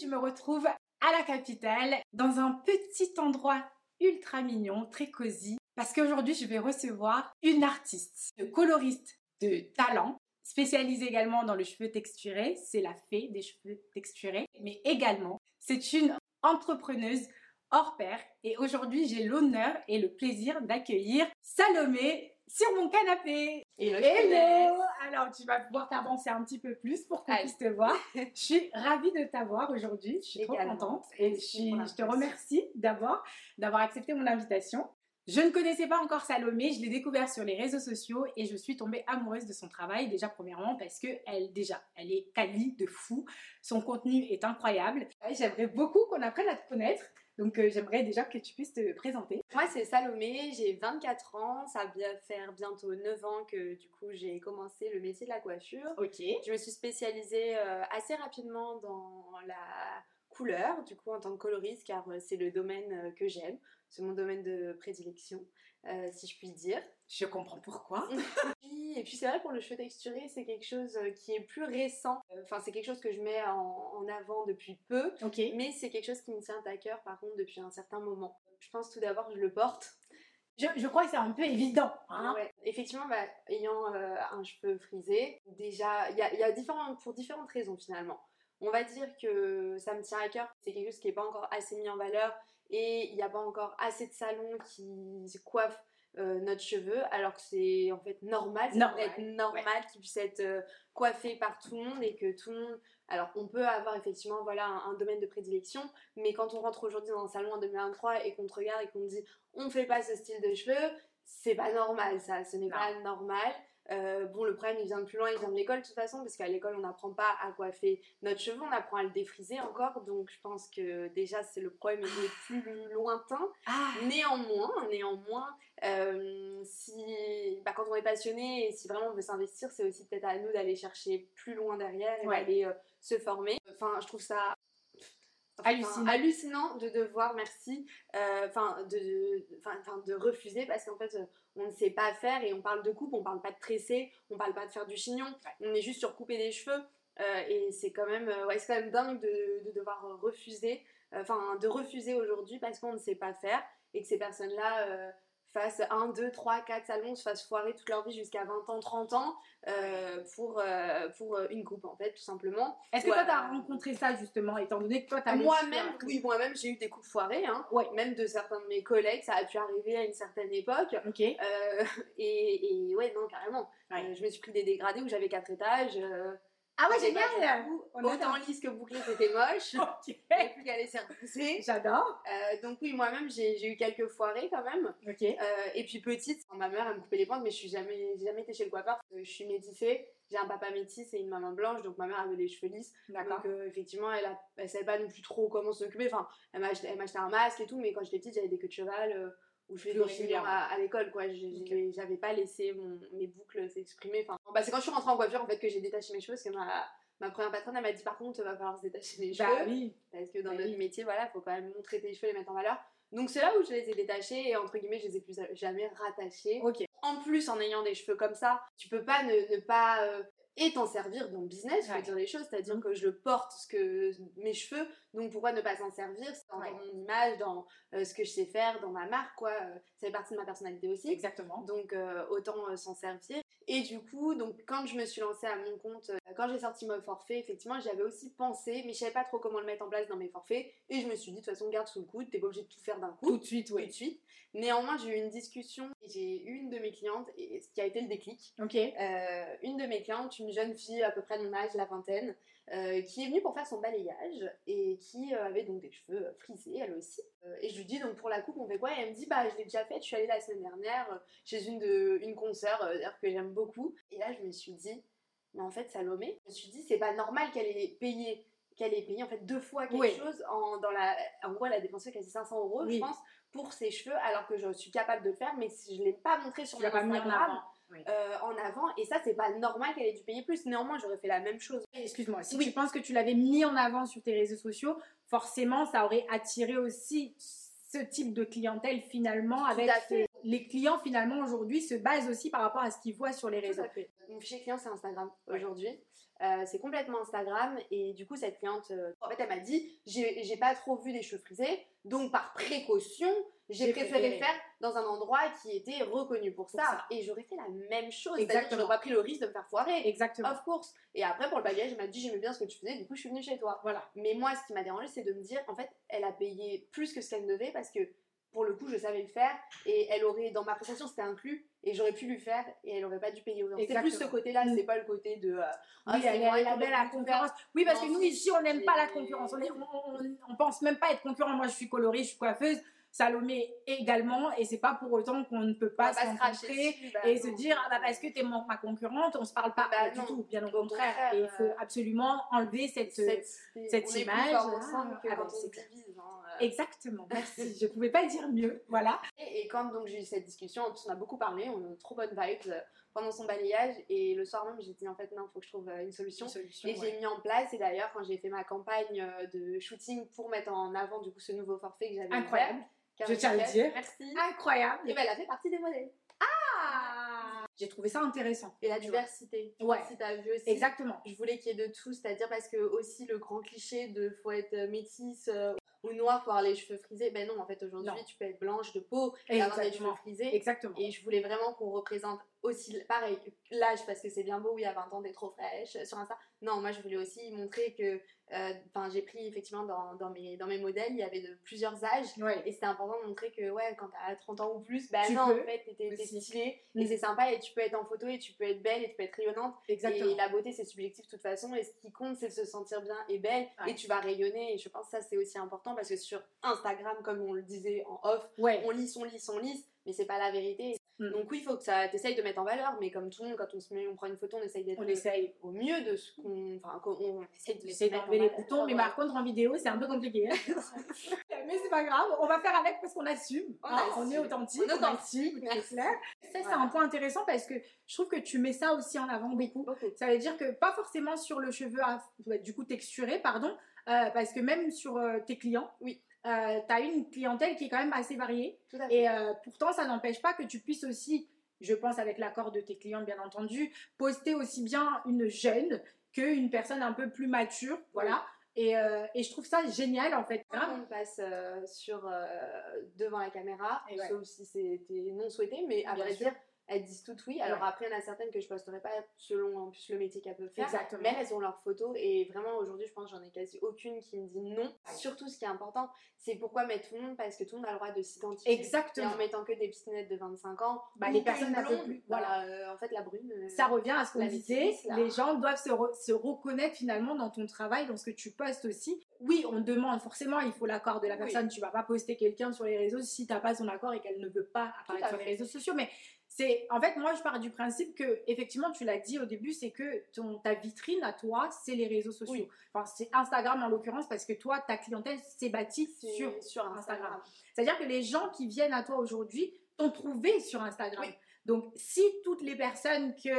Je me retrouve à la capitale, dans un petit endroit ultra mignon, très cosy, parce qu'aujourd'hui je vais recevoir une artiste, une coloriste de talent, spécialisée également dans le cheveu texturé, c'est la fée des cheveux texturés, mais également c'est une entrepreneuse hors pair. Et aujourd'hui j'ai l'honneur et le plaisir d'accueillir Salomé sur mon canapé. Hello, Hello. Alors tu vas pouvoir t'avancer un petit peu plus pour qu'on puisse te voir. Je suis ravie de t'avoir aujourd'hui, je suis trop contente. Et je, suis- te remercie d'abord d'avoir accepté mon invitation. Je ne connaissais pas encore Salomé, je l'ai découvert sur les réseaux sociaux et je suis tombée amoureuse de son travail déjà premièrement parce que elle déjà elle est quali de fou, son contenu est incroyable. Et J'aimerais beaucoup qu'on apprenne à te connaître, donc euh, j'aimerais déjà que tu puisses te présenter. Moi, c'est Salomé, j'ai 24 ans, ça va faire bientôt 9 ans que du coup j'ai commencé le métier de la coiffure. Ok. Je me suis spécialisée euh, assez rapidement dans la couleur, du coup en tant que coloriste, car euh, c'est le domaine que j'aime, c'est mon domaine de prédilection, euh, si je puis dire. Je comprends pourquoi. Et puis c'est vrai pour le cheveu texturé, c'est quelque chose euh, qui est plus récent. Euh, Enfin, c'est quelque chose que je mets en, en avant depuis peu. Ok. Mais c'est quelque chose qui me tient à cœur par contre depuis un certain moment. Je pense tout d'abord que je le porte. Je, je crois que c'est un peu évident. hein. Ouais. Effectivement, bah, ayant euh, un cheveu frisé, déjà, il y a, y a différents, pour différentes raisons finalement. On va dire que ça me tient à cœur, c'est quelque chose qui n'est pas encore assez mis en valeur et il n'y a pas encore assez de salons qui coiffent euh, notre cheveu alors que c'est en fait normal, ça Normal, devrait être normal qu'il puisse être euh, coiffé par tout le monde et que tout le monde... Alors on peut avoir effectivement voilà, un, un domaine de prédilection, mais quand on rentre aujourd'hui dans un salon en 2023 et qu'on te regarde et qu'on te dit on fait pas ce style de cheveux, c'est pas normal ça, ce n'est pas normal. Euh, bon, le problème il vient de plus loin, il vient de l'école de toute façon, parce qu'à l'école on n'apprend pas à coiffer notre cheveu, on apprend à le défriser encore, donc je pense que déjà c'est le problème le plus lointain. Ah, Néanmoins, néanmoins, euh, si, bah, quand on est passionné et si vraiment on veut s'investir, c'est aussi peut-être à nous d'aller chercher plus loin derrière et Ouais. d'aller euh, se former. Enfin, je trouve ça enfin, Hallucinant. hallucinant de devoir, merci, euh, enfin de, enfin, de refuser parce qu'en fait on ne sait pas faire et on parle de coupe, on parle pas de tresser, on parle pas de faire du chignon, on est juste sur couper des cheveux euh, et c'est quand même, euh, ouais, c'est quand même dingue de, de devoir refuser, euh, enfin de refuser aujourd'hui parce qu'on ne sait pas faire et que ces personnes-là fassent 1, 2, 3, 4 salons, se fassent foirer toute leur vie jusqu'à 20 ans, 30 ans euh, pour, euh, pour euh, une coupe en fait, tout simplement. Est-ce que toi t'as rencontré ça justement, étant donné que toi t'as Moi-même, oui, moi-même j'ai eu des coupes foirées, hein, Ouais. même de certains de mes collègues, ça a pu arriver à une certaine époque. Ok. Euh, et, et ouais, non, carrément. Ouais. Je me suis pris des dégradés où j'avais 4 étages. Ah ouais, génial. On Autant lisse que bouclé, c'était moche. Ok. Il plus qu'à laisser repousser. J'adore. Euh, donc oui, moi-même j'ai eu quelques foirées quand même. Ok. Euh, et puis petite, ma mère elle me coupait les pointes, mais je suis jamais, jamais été chez le coiffeur. Euh, Je suis métissée, j'ai un papa métis et une maman blanche, donc ma mère avait des cheveux lisses. D'accord. Donc euh, effectivement, elle, a, elle savait pas non plus trop comment s'occuper. Enfin, elle m'a acheté, elle m'a acheté un masque et tout, mais quand j'étais petite, j'avais des queues de cheval où je chignons régulièrement. à, à l'école, quoi. J'avais pas laissé mon- mes boucles s'exprimer. Enfin, bah, c'est quand je suis rentrée en coiffure en fait que j'ai détaché mes cheveux, parce que ma, ma première patronne elle m'a dit par contre, va falloir se détacher les cheveux. Bah oui. Parce que dans Bah notre métier, voilà, faut quand même montrer tes cheveux, les mettre en valeur. Donc c'est là où je les ai détachés et entre guillemets, je les ai plus jamais rattachés. En plus, en ayant des cheveux comme ça, tu peux pas ne, ne pas euh, et t'en servir dans le business, faut Ouais. dire les choses, c'est-à-dire que je le porte ce que mes cheveux, donc pourquoi ne pas s'en servir? Dans Ouais. mon image, dans euh, ce que je sais faire, dans ma marque, quoi. Euh, Ça fait partie de ma personnalité aussi. Exactement. Donc euh, autant euh, s'en servir. Et du coup, donc quand je me suis lancée à mon compte, quand j'ai sorti mon forfait, effectivement, j'avais aussi pensé, mais je savais pas trop comment le mettre en place dans mes forfaits. Et je me suis dit, de toute façon, garde sous le coude, t'es pas obligé de tout faire d'un coup. Tout de suite, tout de oui. suite. Néanmoins, j'ai eu une discussion et j'ai eu une de mes clientes, et ce qui a été le déclic. Ok. Une de mes clientes, une jeune fille à peu près de mon âge, la vingtaine, euh, qui est venue pour faire son balayage et qui euh, avait donc des cheveux euh, frisés elle aussi. Euh, et je lui dis donc pour la coupe on fait quoi? Et elle me dit bah je l'ai déjà faite, je suis allée la semaine dernière chez une de une consoeur d'ailleurs que j'aime beaucoup. Et là je me suis dit mais en fait Salomé, je me suis dit c'est pas normal qu'elle ait payé qu'elle ait payé en fait deux fois quelque Oui. chose en, dans la en gros elle a dépensé quasi 500 euros Oui. je pense pour ses cheveux alors que je suis capable de le faire mais si je l'ai pas montré sur l'as mon Instagram. Oui. euh, en avant et ça c'est pas normal qu'elle ait dû payer plus néanmoins j'aurais fait la même chose Excuse-moi, si Oui. tu penses que tu l'avais mis en avant sur tes réseaux sociaux, forcément ça aurait attiré aussi ce type de clientèle finalement avec Tout. Les clients finalement aujourd'hui se basent aussi par rapport à ce qu'ils voient sur les réseaux. Mon fichier client, c'est Instagram Ouais. aujourd'hui. Euh, c'est complètement Instagram. Et du coup, cette cliente, euh, en fait, elle m'a dit j'ai pas trop vu des cheveux frisés. Donc, par précaution, j'ai préféré le faire dans un endroit qui était reconnu pour ça. Pour ça. Et j'aurais fait la même chose. Exactement. j'aurais pas pris le risque de me faire foirer. Exactement. Of course. Et après, pour le bagage, elle m'a dit j'aimais bien ce que tu faisais. Du coup, je suis venue chez toi. Voilà. Mais moi, ce qui m'a dérangé, c'est de me dire, en fait, elle a payé plus que ce qu'elle devait parce que pour le coup, je savais le faire et elle aurait, dans ma prestation, c'était inclus et j'aurais pu lui faire et elle aurait pas dû payer autant. C'est plus ce Exactement. côt-là, Mm. c'est pas le côté de. euh, Ah, Oui, c'est elle, moi elle qui a aurais belle la pu le concurrence. Oui, parce Non, que nous, ici, on n'aime pas la concurrence. On, est- on, on- on pense même pas être concurrent. Moi, je suis coloriste, je suis coiffeuse. Salomé également. Et c'est pas pour autant qu'on ne peut pas se rencontrer bah et non. se dire ah bah parce que t'es ma concurrente on se parle pas Bah du non. tout bien au contraire contraire, et il faut euh, absolument enlever cette, cette, plus image, Ah c'est divise. hein, euh. Exactement merci je pouvais pas dire mieux voilà Et, et quand donc j'ai eu cette discussion, en plus on a beaucoup parlé, on a eu trop bonne vibes euh, pendant son balayage et le soir même j'ai dit en fait non, faut que je trouve euh, une solution. solution Et j'ai mis en place, et d'ailleurs, quand j'ai fait ma campagne euh, de shooting pour mettre en avant du coup ce nouveau forfait que j'avais incroyable Je tiens à le dire. Merci. incroyable Et ben, elle a fait partie des modèles. Ah j'ai trouvé ça intéressant Et la diversité. Ouais. Si t'as vu aussi. exactement Je voulais qu'il y ait de tout, c'est-à-dire parce que aussi le grand cliché de faut être métisse ou noire pour avoir les cheveux frisés, ben non, en fait aujourd'hui tu peux être blanche de peau et avoir des cheveux frisés. exactement Et je voulais vraiment qu'on représente aussi, pareil, l'âge, parce que c'est bien beau, il y a 20 ans, t'es trop fraîche euh, sur Insta. Non, moi je voulais aussi montrer que, enfin, j'ai pris effectivement dans, dans, mes, dans mes modèles, il y avait de plusieurs âges. ouais Et c'était important de montrer que, ouais, quand t'as 30 ans ou plus, bah Tu non, peux en fait, t'es- stylée Mm. et c'est sympa et tu peux être en photo et tu peux être belle et tu peux être rayonnante. exactement Et la beauté, c'est subjectif de toute façon. Et ce qui compte, c'est de se sentir bien et belle. Ouais. Et tu vas rayonner. Et je pense que ça, c'est aussi important parce que sur Instagram, comme on le disait en off, ouais on lit, on lit, on lit, mais c'est pas la vérité. Mm. Donc oui, il faut que ça t'essayes de mettre en valeur, mais comme tout le monde, quand on se met, on prend une photo, on essaye d'être on essaye au mieux de ce qu'on, enfin, on essaye de se d'enlever les boutons mais par contre en vidéo c'est un peu compliqué hein. mais c'est pas grave on va faire avec parce qu'on assume On hein, on est authentique On authentique, c'est clair ça c'est Voilà. un point intéressant parce que je trouve que tu mets ça aussi en avant beaucoup Beaucoup. Ça veut dire que pas forcément sur le cheveu à- ouais, du coup texturé, pardon, euh, parce que même sur euh, tes clients, Oui. Tu as une clientèle qui est quand même assez variée. Tout à fait. Et euh, pourtant, ça n'empêche pas que tu puisses aussi, je pense avec l'accord de tes clients bien entendu, poster aussi bien une jeune qu'une personne un peu plus mature. Voilà. Et, euh, et je trouve ça génial en fait. Quand on passe euh, sur, euh, devant la caméra, ouais. sauf si c'était non souhaité, mais à Bien vrai sûr. dire, elles disent toutes oui. Alors après, il y en a certaines que je posterai pas selon en plus le métier qu'elles peuvent faire. Exactement. Mais elles ont leurs photos et vraiment aujourd'hui, je pense que j'en ai quasi aucune qui me dit non. Surtout, ce qui est important, c'est pourquoi mettre tout le monde parce que tout le monde a le droit de s'identifier. Et Exactement. en mettant que des petites de 25 ans, Bah, les personnes une un peu blonde, plus- Voilà, euh, en fait, la brune. euh, Ça revient à ce qu'on disait, là. les gens doivent se, re- se reconnaître finalement dans ton travail, dans ce que tu postes aussi. Oui, on demande forcément, il faut l'accord de la Oui. personne. Tu vas pas poster quelqu'un sur les réseaux si tu n'as pas son accord et qu'elle ne veut pas apparaître sur les réseaux sociaux. Mais c'est, en fait, moi, je pars du principe que, effectivement, tu l'as dit au début, c'est que ton, ta vitrine à toi, c'est les réseaux sociaux. Oui. Enfin, c'est Instagram en l'occurrence parce que toi, ta clientèle s'est bâtie c'est sur sur Instagram. Instagram. c'est-à-dire que les gens qui viennent à toi aujourd'hui t'ont trouvé sur Instagram. Oui. Donc, si toutes les personnes qui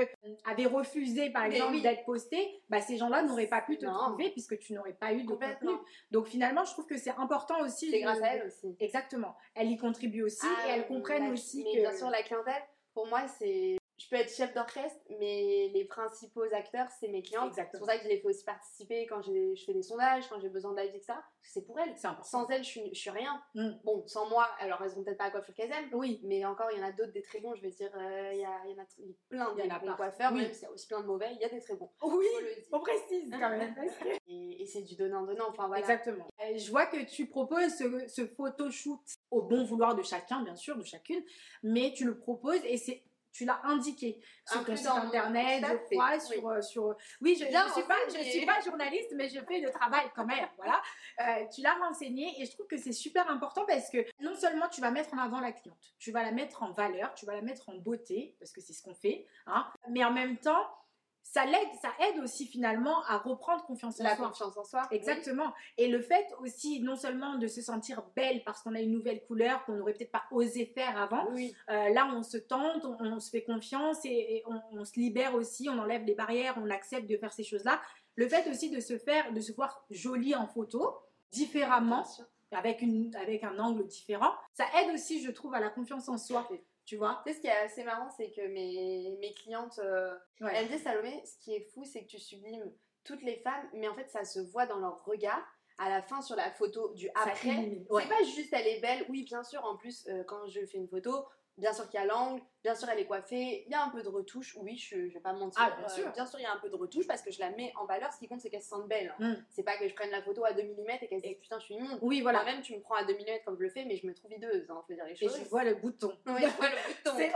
avaient refusé, par exemple, oui. d'être postées, bah, ces gens-là n'auraient pas pu te Non. trouver puisque tu n'aurais pas eu de contenu. Donc, finalement, je trouve que c'est important aussi. C'est grâce à elle aussi. Exactement. Elle y contribue aussi et Ah, elles comprennent aussi mais que. bien sûr, la clientèle, pour moi, c'est. Je peux être chef d'orchestre, mais les principaux acteurs, c'est mes clients. C'est pour ça que je les fais aussi participer quand je fais des sondages, quand j'ai besoin d'avis, etc. C'est pour elles. Sans elles, je suis, je suis rien. Mm. Bon, sans moi, alors elles ont peut-être pas la coiffure qu'elles aiment. Oui. Mais encore, il y en a d'autres des très bons. Je vais dire, euh, il y, a, il y en a plein de bons coiffeurs, Oui. même s'il y a aussi plein de mauvais, il y a des très bons. Oui, le dire. on précise quand même. et c'est du donnant-donnant. Enfin, voilà. Exactement. Euh, Je vois que tu proposes ce, ce photoshoot au bon vouloir de chacun, bien sûr, de chacune, mais tu le proposes et c'est tu l'as indiqué sur ton site internet, je crois, oui. sur, euh, sur... Oui, je ne suis, pas, je suis pas journaliste, mais je fais le travail quand même, voilà. Euh, tu l'as renseigné et je trouve que c'est super important parce que non seulement tu vas mettre en avant la cliente, tu vas la mettre en valeur, tu vas la mettre en beauté, parce que c'est ce qu'on fait, hein, mais en même temps, ça l'aide, ça aide aussi finalement à reprendre confiance en La soi. confiance en soi. Exactement. Et le fait aussi, non seulement de se sentir belle parce qu'on a une nouvelle couleur qu'on n'aurait peut-être pas osé faire avant, Oui. euh, là on se tente, on, on se fait confiance et, et on, on se libère aussi, on enlève les barrières, on accepte de faire ces choses-là. Le fait aussi de se faire, de se voir jolie en photo, différemment, avec, une, avec un angle différent, ça aide aussi, je trouve, à la confiance en soi. Tu vois? Tu sais, ce qui est assez marrant, c'est que mes, mes clientes, euh, Ouais. elles disent Salomé, ce qui est fou, c'est que tu sublimes toutes les femmes, mais en fait, ça se voit dans leur regard. À la fin, sur la photo du après. Ouais. c'est pas juste elle est belle. Oui, bien sûr, en plus, euh, quand je fais une photo, bien sûr qu'il y a l'angle, bien sûr, elle est coiffée, il y a un peu de retouche. Oui, je, je vais pas mentir. Ah, bien euh, sûr. bien sûr, il y a un peu de retouche parce que je la mets en valeur. Ce qui compte, c'est qu'elle se sente belle. Mm. C'est pas que je prenne la photo à 2 mm et qu'elle se dise putain, je suis immonde. Oui, voilà. Moi-même, tu me prends à 2 mm comme je le fais, mais je me trouve hideuse, hein, faut dire les Et choses. je vois le bouton. Oui, je vois le bouton. C'est.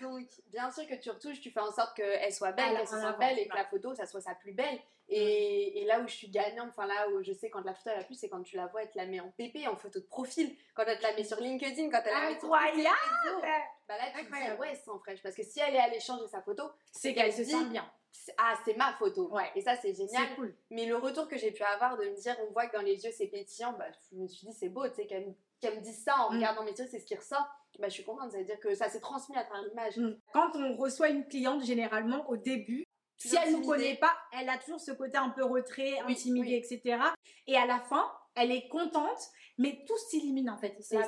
Donc, bien sûr que tu retouches, tu fais en sorte qu'elle soit belle, Elle qu'elle avance, belle et que la photo, ça soit sa plus belle. Et, et là où je suis gagnante, enfin là où je sais quand la photo elle a plu, c'est quand tu la vois, elle te la met en PP, en photo de profil, quand elle te la met sur LinkedIn, quand elle la met sur Incroyable. Bah là, tu te dis, ouais, en fraîche. Parce que si elle est allée changer sa photo, C'est qu'elle se dit- sent bien. ah, c'est ma photo. Ouais. Et ça, c'est génial. C'est cool. Mais le retour que j'ai pu avoir de me dire, on voit que dans les yeux c'est pétillant, bah, je me suis dit, c'est beau, tu sais, qu'elle me- qu'elle me dise ça en Mm. regardant mes yeux, c'est ce qui ressort. Bah, je suis contente, ça veut dire que ça s'est transmis à travers l'image. Mm. Quand on reçoit une cliente, généralement, au début, si elle ne nous connaît pas, elle a toujours ce côté un peu retrait, Oui, intimidé, oui. etc. Et à la fin, elle est contente, mais tout s'élimine en fait. C'est.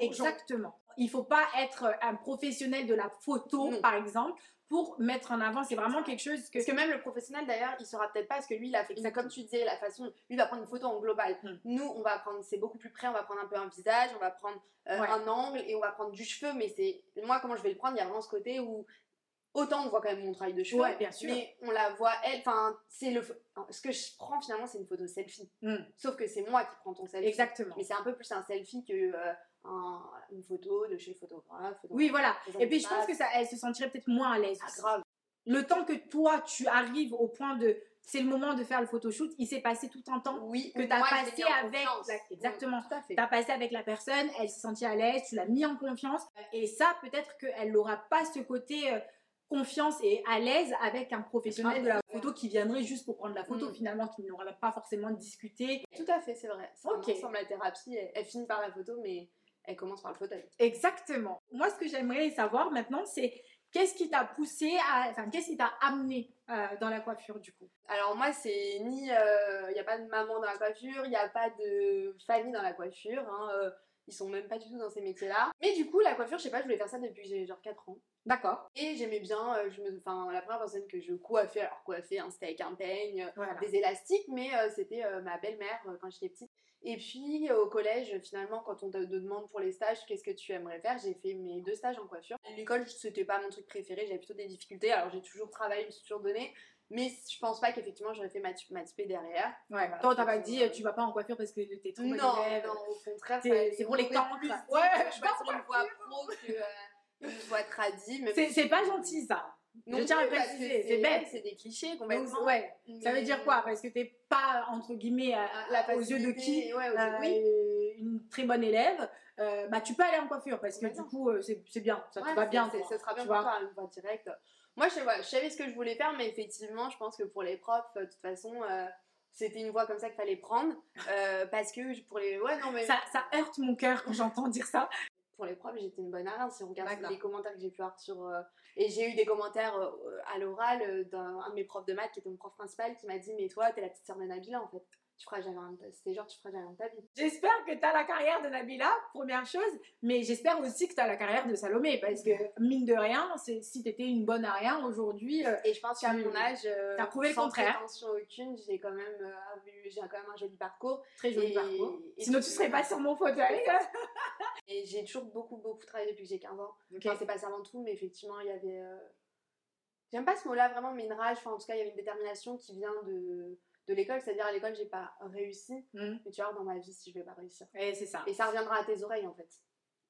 Exactement. Il faut pas être un professionnel de la photo, Non. par exemple, pour mettre en avant. C'est vraiment quelque chose que. Parce que même le professionnel d'ailleurs, il saura peut-être pas parce que lui, il a fait Exactement. comme tu disais, la façon, lui il va prendre une photo en global. Mm. Nous, on va prendre, c'est beaucoup plus près, on va prendre un peu un visage, on va prendre euh, Ouais. un angle et on va prendre du cheveu. Mais c'est moi, comment je vais le prendre, il y a vraiment ce côté où autant on voit quand même mon travail de cheveux, Ouais, bien sûr. mais on la voit elle. Enfin, c'est le, ce que je prends finalement, c'est une photo selfie. Mm. Sauf que c'est moi qui prends ton selfie. Exactement. Mais c'est un peu plus un selfie que euh, un- une photo de chez le photographe. Oui, voilà. Et puis je pense que ça, elle se sentirait peut-être moins à l'aise. Ah, grave. Le temps que toi, tu arrives au point de. C'est le moment de faire le photoshoot, il s'est passé tout un temps. Oui, que moi, je l'ai passé avec confiance. exactement. À. Tu as passé avec la personne, elle s'est sentie à l'aise, tu l'as mis en confiance. Et ça, peut-être qu'elle n'aura pas ce côté euh, confiance et à l'aise avec un professionnel de la photo qui viendrait juste pour prendre la photo, Mm. finalement, qui n'aura pas forcément discuté. Tout à fait, c'est vrai. Ok. un ensemble la thérapie. Elle, elle finit par la photo, mais elle commence par le fauteuil. Exactement. Moi, ce que j'aimerais savoir maintenant, c'est qu'est-ce qui t'a poussé à. Enfin, qu'est-ce qui t'a amené euh, dans la coiffure, du coup? Alors moi, c'est ni... Il n'y a pas de maman dans la coiffure, il n'y a pas de famille dans la coiffure. hein, euh, ils sont même pas du tout dans ces métiers-là. Mais du coup, la coiffure, je sais pas, je voulais faire ça depuis que j'ai genre 4 ans. D'accord. Et j'aimais bien, euh, je me... enfin, la première personne que je coiffais, alors coiffer, hein, c'était avec un peigne, euh, Voilà. des élastiques, mais euh, c'était euh, ma belle-mère euh, quand j'étais petite. Et puis au collège, finalement, quand on te demande pour les stages, qu'est-ce que tu aimerais faire, j'ai fait mes deux stages en coiffure. L'école, c'était pas mon truc préféré, j'avais plutôt des difficultés, alors j'ai toujours travaillé, je me suis toujours donné, mais je pense pas qu'effectivement j'aurais fait ma, ma derrière. Ouais. Voilà. Toi, t'as pas dit, tu vas pas en coiffure parce que t'es trop Non, élève. non, au contraire, C'est- pour les cancres. plus Ouais, je choisir une voie pro que euh, une tradie. si- c'est pas gentil, ça. Non je tiens à préciser, c'est bête. C'est des clichés Donc, complètement. ouais. Ça veut dire quoi? Parce que t'es pas, entre guillemets, à- aux yeux de qui ouais, aux euh, oui. une très bonne élève, euh, bah tu peux aller en coiffure parce que du coup euh, c'est bien, ça te va bien. Ça sera bien tu pour vois. toi, une voie directe. Moi, je, sais- ouais, je savais ce que je voulais faire, mais effectivement, je pense que pour les profs, de toute façon, euh, c'était une voie comme ça qu'il fallait prendre. euh, parce que pour les. Ouais, non, mais. Ça, ça heurte mon cœur quand j'entends dire ça. Pour les profs, j'étais une bonne arène. Si on regarde les commentaires que j'ai pu avoir sur. euh, et j'ai eu des commentaires euh, à l'oral euh, d'un un de mes profs de maths qui était mon prof principal qui m'a dit Mais toi, t'es la petite sœur de Nabila en fait. Tu feras jamais rien C'était genre, tu feras jamais de ta vie. J'espère que tu as la carrière de Nabila, première chose, mais j'espère aussi que tu as la carrière de Salomé parce que mine de rien, c'est- si tu étais une bonne à rien aujourd'hui, euh, Et je pense qu'à mon âge, euh, T'as prouvé le sans contraire. prétention aucune, j'ai quand même euh, eu- j'ai quand même un joli parcours. très joli Et- parcours. et Sinon tu- serais pas sur mon fauteuil. Et j'ai toujours beaucoup, beaucoup travaillé depuis que j'ai 15 ans. Ok. Enfin, c'est pas ça avant tout, mais effectivement, il y avait. J'aime pas ce mot-là vraiment, mais une rage. Enfin, en tout cas, il y avait une détermination qui vient de, de l'école. C'est-à-dire, à l'école, j'ai pas réussi. Mhm. Mais tu vois, dans ma vie, si je vais pas réussir. Et c'est ça. Et ça reviendra à tes oreilles, en fait.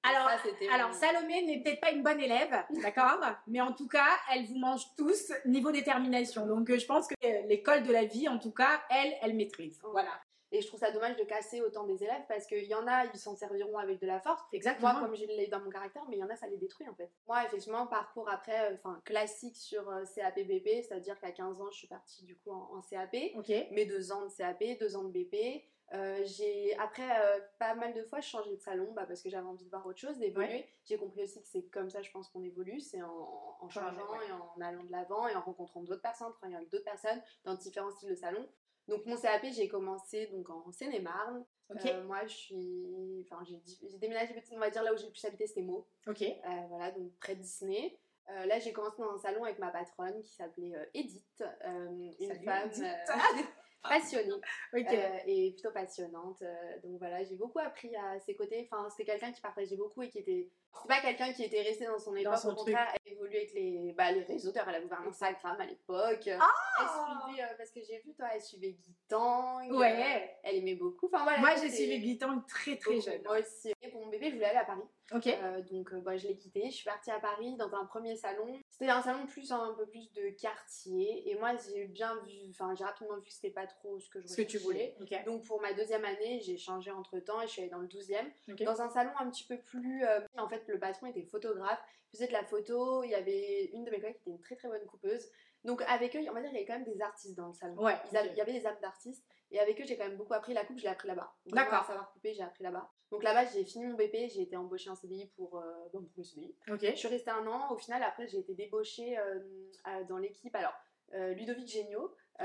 Alors, Ça, Alors, Salomé n'est peut-être pas une bonne élève, d'accord Mais en tout cas, elle vous mange tous niveau détermination. Donc, euh, je pense que euh, l'école de la vie, en tout cas, elle, elle maîtrise. Voilà. Et je trouve ça dommage de casser autant des élèves parce qu'il y en a, ils s'en serviront avec de la force. Exactement. Moi, comme je l'ai dans mon caractère, mais il y en a, ça les détruit en fait. Moi, effectivement, parcours après, euh, enfin, classique sur euh, CAP-BP, c'est-à-dire qu'à 15 ans, je suis partie du coup en, en CAP. Ok. Mes deux ans de CAP, deux ans de BP. Euh, j'ai après euh, pas mal de fois changé de salon bah, parce que j'avais envie de voir autre chose, d'évoluer. J'ai compris aussi que c'est comme ça, je pense qu'on évolue, c'est en, en changeant ouais. et en allant de l'avant et en rencontrant d'autres personnes, travaillant avec d'autres personnes dans différents styles de salon. Donc mon CAP, j'ai commencé donc en Seine-et-Marne. Euh, moi, je suis, enfin, j'ai déménagé, on va dire là où j'ai le plus habité, c'était Meaux. Ok. Euh, voilà, donc près de Disney. Euh, là, j'ai commencé dans un salon avec ma patronne qui s'appelait Edith, une Salut, femme Edith. euh, passionnée Ok. euh, et plutôt passionnante. Euh, donc voilà, j'ai beaucoup appris à ses côtés. Enfin, c'était quelqu'un qui partageait beaucoup et qui était. C'était pas quelqu'un qui était resté dans son époque, son au contraire, elle évoluait avec les, bah, les réseaux. D'ailleurs, elle a ouvert Instagram à l'époque. Ah elle suivait, euh, parce que j'ai vu, toi, elle suivait Guy Tang. euh, Ouais. elle aimait beaucoup. Enfin, voilà, Moi, j'ai suivi Guitang très très jeune. Moi aussi. Et pour mon bébé, je voulais aller à Paris. Ok. Euh, donc bah, je l'ai quitté, je suis partie à Paris dans un premier salon. C'était un salon plus un peu plus de quartier et moi j'ai bien vu, enfin j'ai rapidement vu que c'était pas trop ce que je Ce que tu voulais. Donc pour ma deuxième année, j'ai changé entre temps et je suis allée dans le 12e. Ok. Dans un salon un petit peu plus... euh, en fait le patron était photographe, il faisait de la photo, il y avait une de mes collègues qui était une très très bonne coupeuse. Donc avec eux, on va dire il y avait quand même des artistes dans le salon. Ouais. Il y avait des âmes d'artistes et avec eux j'ai quand même beaucoup appris. La coupe je l'ai appris là-bas. D'accord. savoir couper, j'ai appris là-bas. Donc là-bas j'ai fini mon BP, j'ai été embauchée en CDI pour, euh, bon, pour le CDI. Je suis restée un an. Au final, après, j'ai été débauchée euh, à- dans l'équipe. Alors, euh, Ludovic Géniaud, euh,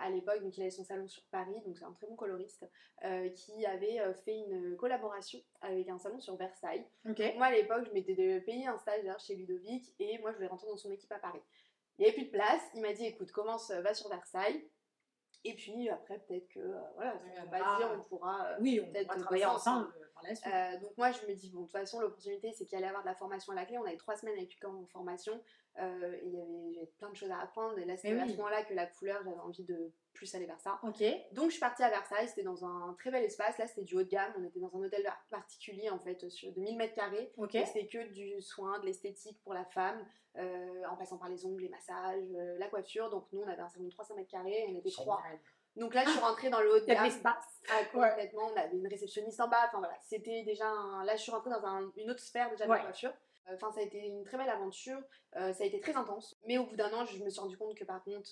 à l'époque, donc il avait son salon sur Paris, donc c'est un très bon coloriste, qui avait fait une collaboration avec un salon sur Versailles. Ok. Moi, à l'époque, je m'étais payé un stagiaire chez Ludovic et moi, je voulais rentrer dans son équipe à Paris. Il n'y avait plus de place. Il m'a dit écoute, commence, va sur Versailles. Et puis après, peut-être que, euh, voilà, on va Ah. dire, on pourra. euh, Oui, peut-être travailler ensemble euh, par la suite. euh, donc moi je me dis bon de toute façon l'opportunité c'est qu'il allait y avoir de la formation à la clé. On avait trois semaines avec Lucas en formation euh, et il y avait j'avais plein de choses à apprendre et là c'était à ce moment-là que la couleur j'avais envie de plus aller vers ça. Ok. Donc je suis partie à Versailles, c'était dans un très bel espace, là c'était du haut de gamme, on était dans un hôtel particulier en fait de 1000 mètres carrés. Ok. C'était que du soin, de l'esthétique pour la femme, euh, en passant par les ongles, les massages, la coiffure. Donc nous on avait un salon de 300 mètres carrés, on était trois. Génial. Donc là je suis rentrée dans le haut de gamme. l'espace. Ah, complètement, on avait une réceptionniste en bas, enfin voilà, c'était déjà un... Là je suis rentrée dans un- une autre sphère déjà de Ouais. la coiffure. Euh, Enfin ça a été une très belle aventure, Euh, ça a été très intense. Mais au bout d'un an je me suis rendu compte que par contre